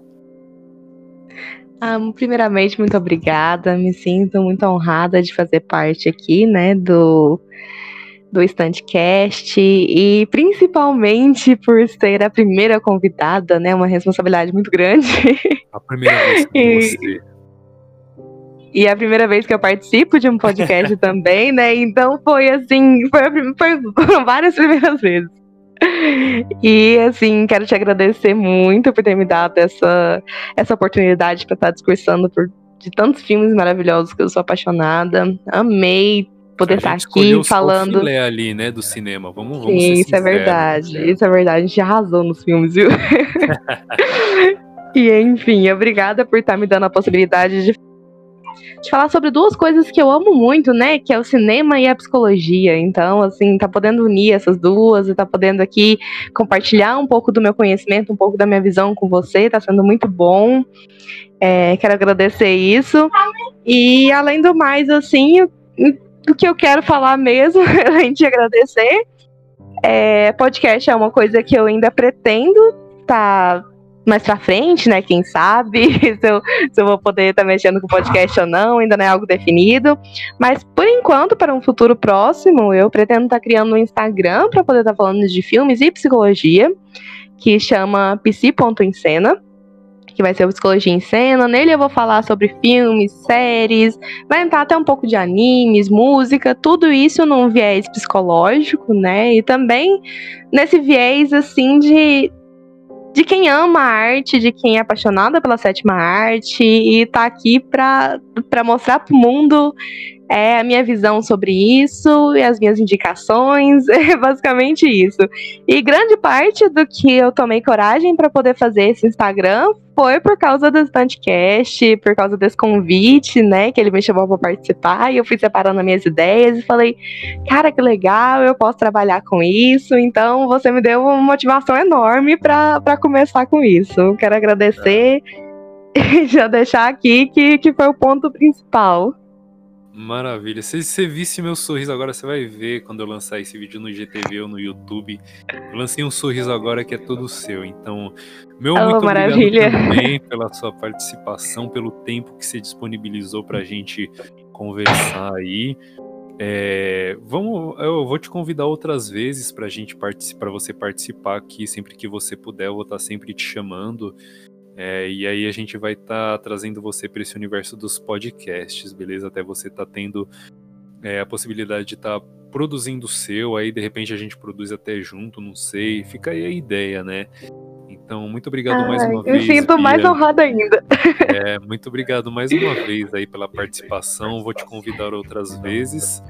Ah, primeiramente, muito obrigada. Me sinto muito honrada de fazer parte aqui, né, do do Standcast e principalmente por ser a primeira convidada, né, uma responsabilidade muito grande. A primeira vez que e... você e é a primeira vez que eu participo de um podcast também, né? Então foi assim, foi, foi, foram várias primeiras vezes. E assim, quero te agradecer muito por ter me dado essa, essa oportunidade para estar discursando por, de tantos filmes maravilhosos que eu sou apaixonada. Amei poder estar aqui falando. O filé ali, né, do cinema. Vamos, vamos Sim, isso é verdade. Isso é verdade. A gente arrasou nos filmes, viu? e enfim, obrigada por estar me dando a possibilidade de de falar sobre duas coisas que eu amo muito, né? Que é o cinema e a psicologia. Então, assim, tá podendo unir essas duas e tá podendo aqui compartilhar um pouco do meu conhecimento, um pouco da minha visão com você, tá sendo muito bom. É, quero agradecer isso. E além do mais, assim, o que eu quero falar mesmo, além de agradecer, é, podcast é uma coisa que eu ainda pretendo tá mais pra frente, né? Quem sabe se eu, se eu vou poder estar tá mexendo com podcast ou não, ainda não é algo definido. Mas por enquanto, para um futuro próximo, eu pretendo estar tá criando um Instagram para poder estar tá falando de filmes e psicologia, que chama psi.encena que vai ser o Psicologia em Cena. Nele eu vou falar sobre filmes, séries, vai entrar até um pouco de animes, música, tudo isso num viés psicológico, né? E também nesse viés, assim, de de quem ama a arte, de quem é apaixonada pela sétima arte e tá aqui para mostrar para o mundo é a minha visão sobre isso e as minhas indicações, é basicamente isso. E grande parte do que eu tomei coragem para poder fazer esse Instagram foi por causa do Standcast, por causa desse convite, né, que ele me chamou para participar, e eu fui separando as minhas ideias e falei, cara, que legal, eu posso trabalhar com isso, então você me deu uma motivação enorme para começar com isso. Quero agradecer e já deixar aqui que, que foi o ponto principal. Maravilha. Se você visse meu sorriso agora, você vai ver quando eu lançar esse vídeo no GTV ou no YouTube. Eu lancei um sorriso agora que é todo seu. Então, meu oh, muito maravilha. obrigado também pela sua participação, pelo tempo que você disponibilizou para a gente conversar aí. É, vamos, eu vou te convidar outras vezes para gente para você participar aqui sempre que você puder. Eu vou estar sempre te chamando. É, e aí a gente vai estar tá trazendo você para esse universo dos podcasts, beleza? Até você estar tá tendo é, a possibilidade de estar tá produzindo o seu, aí de repente a gente produz até junto, não sei. Fica aí a ideia, né? Então, muito obrigado Ai, mais uma eu vez. Eu sinto Bia. mais honrado ainda. É, muito obrigado mais uma vez aí pela participação. Vou te convidar outras vezes.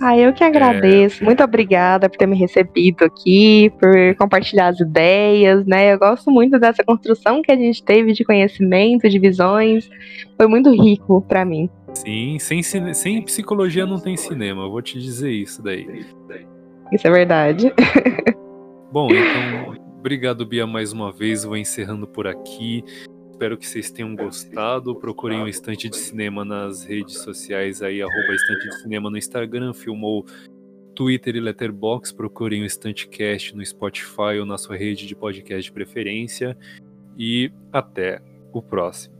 Ah, eu que agradeço. É... Muito obrigada por ter me recebido aqui, por compartilhar as ideias, né? Eu gosto muito dessa construção que a gente teve de conhecimento, de visões. Foi muito rico para mim. Sim, sem, sem psicologia não tem cinema. Eu vou te dizer isso daí. Isso é verdade. Bom, então Obrigado, Bia, mais uma vez. Vou encerrando por aqui. Espero que vocês tenham gostado. Procurem o Estante de Cinema nas redes sociais aí, arroba Estante de Cinema no Instagram, filmou Twitter e Letterbox. Procurem o Estantecast no Spotify ou na sua rede de podcast de preferência. E até o próximo.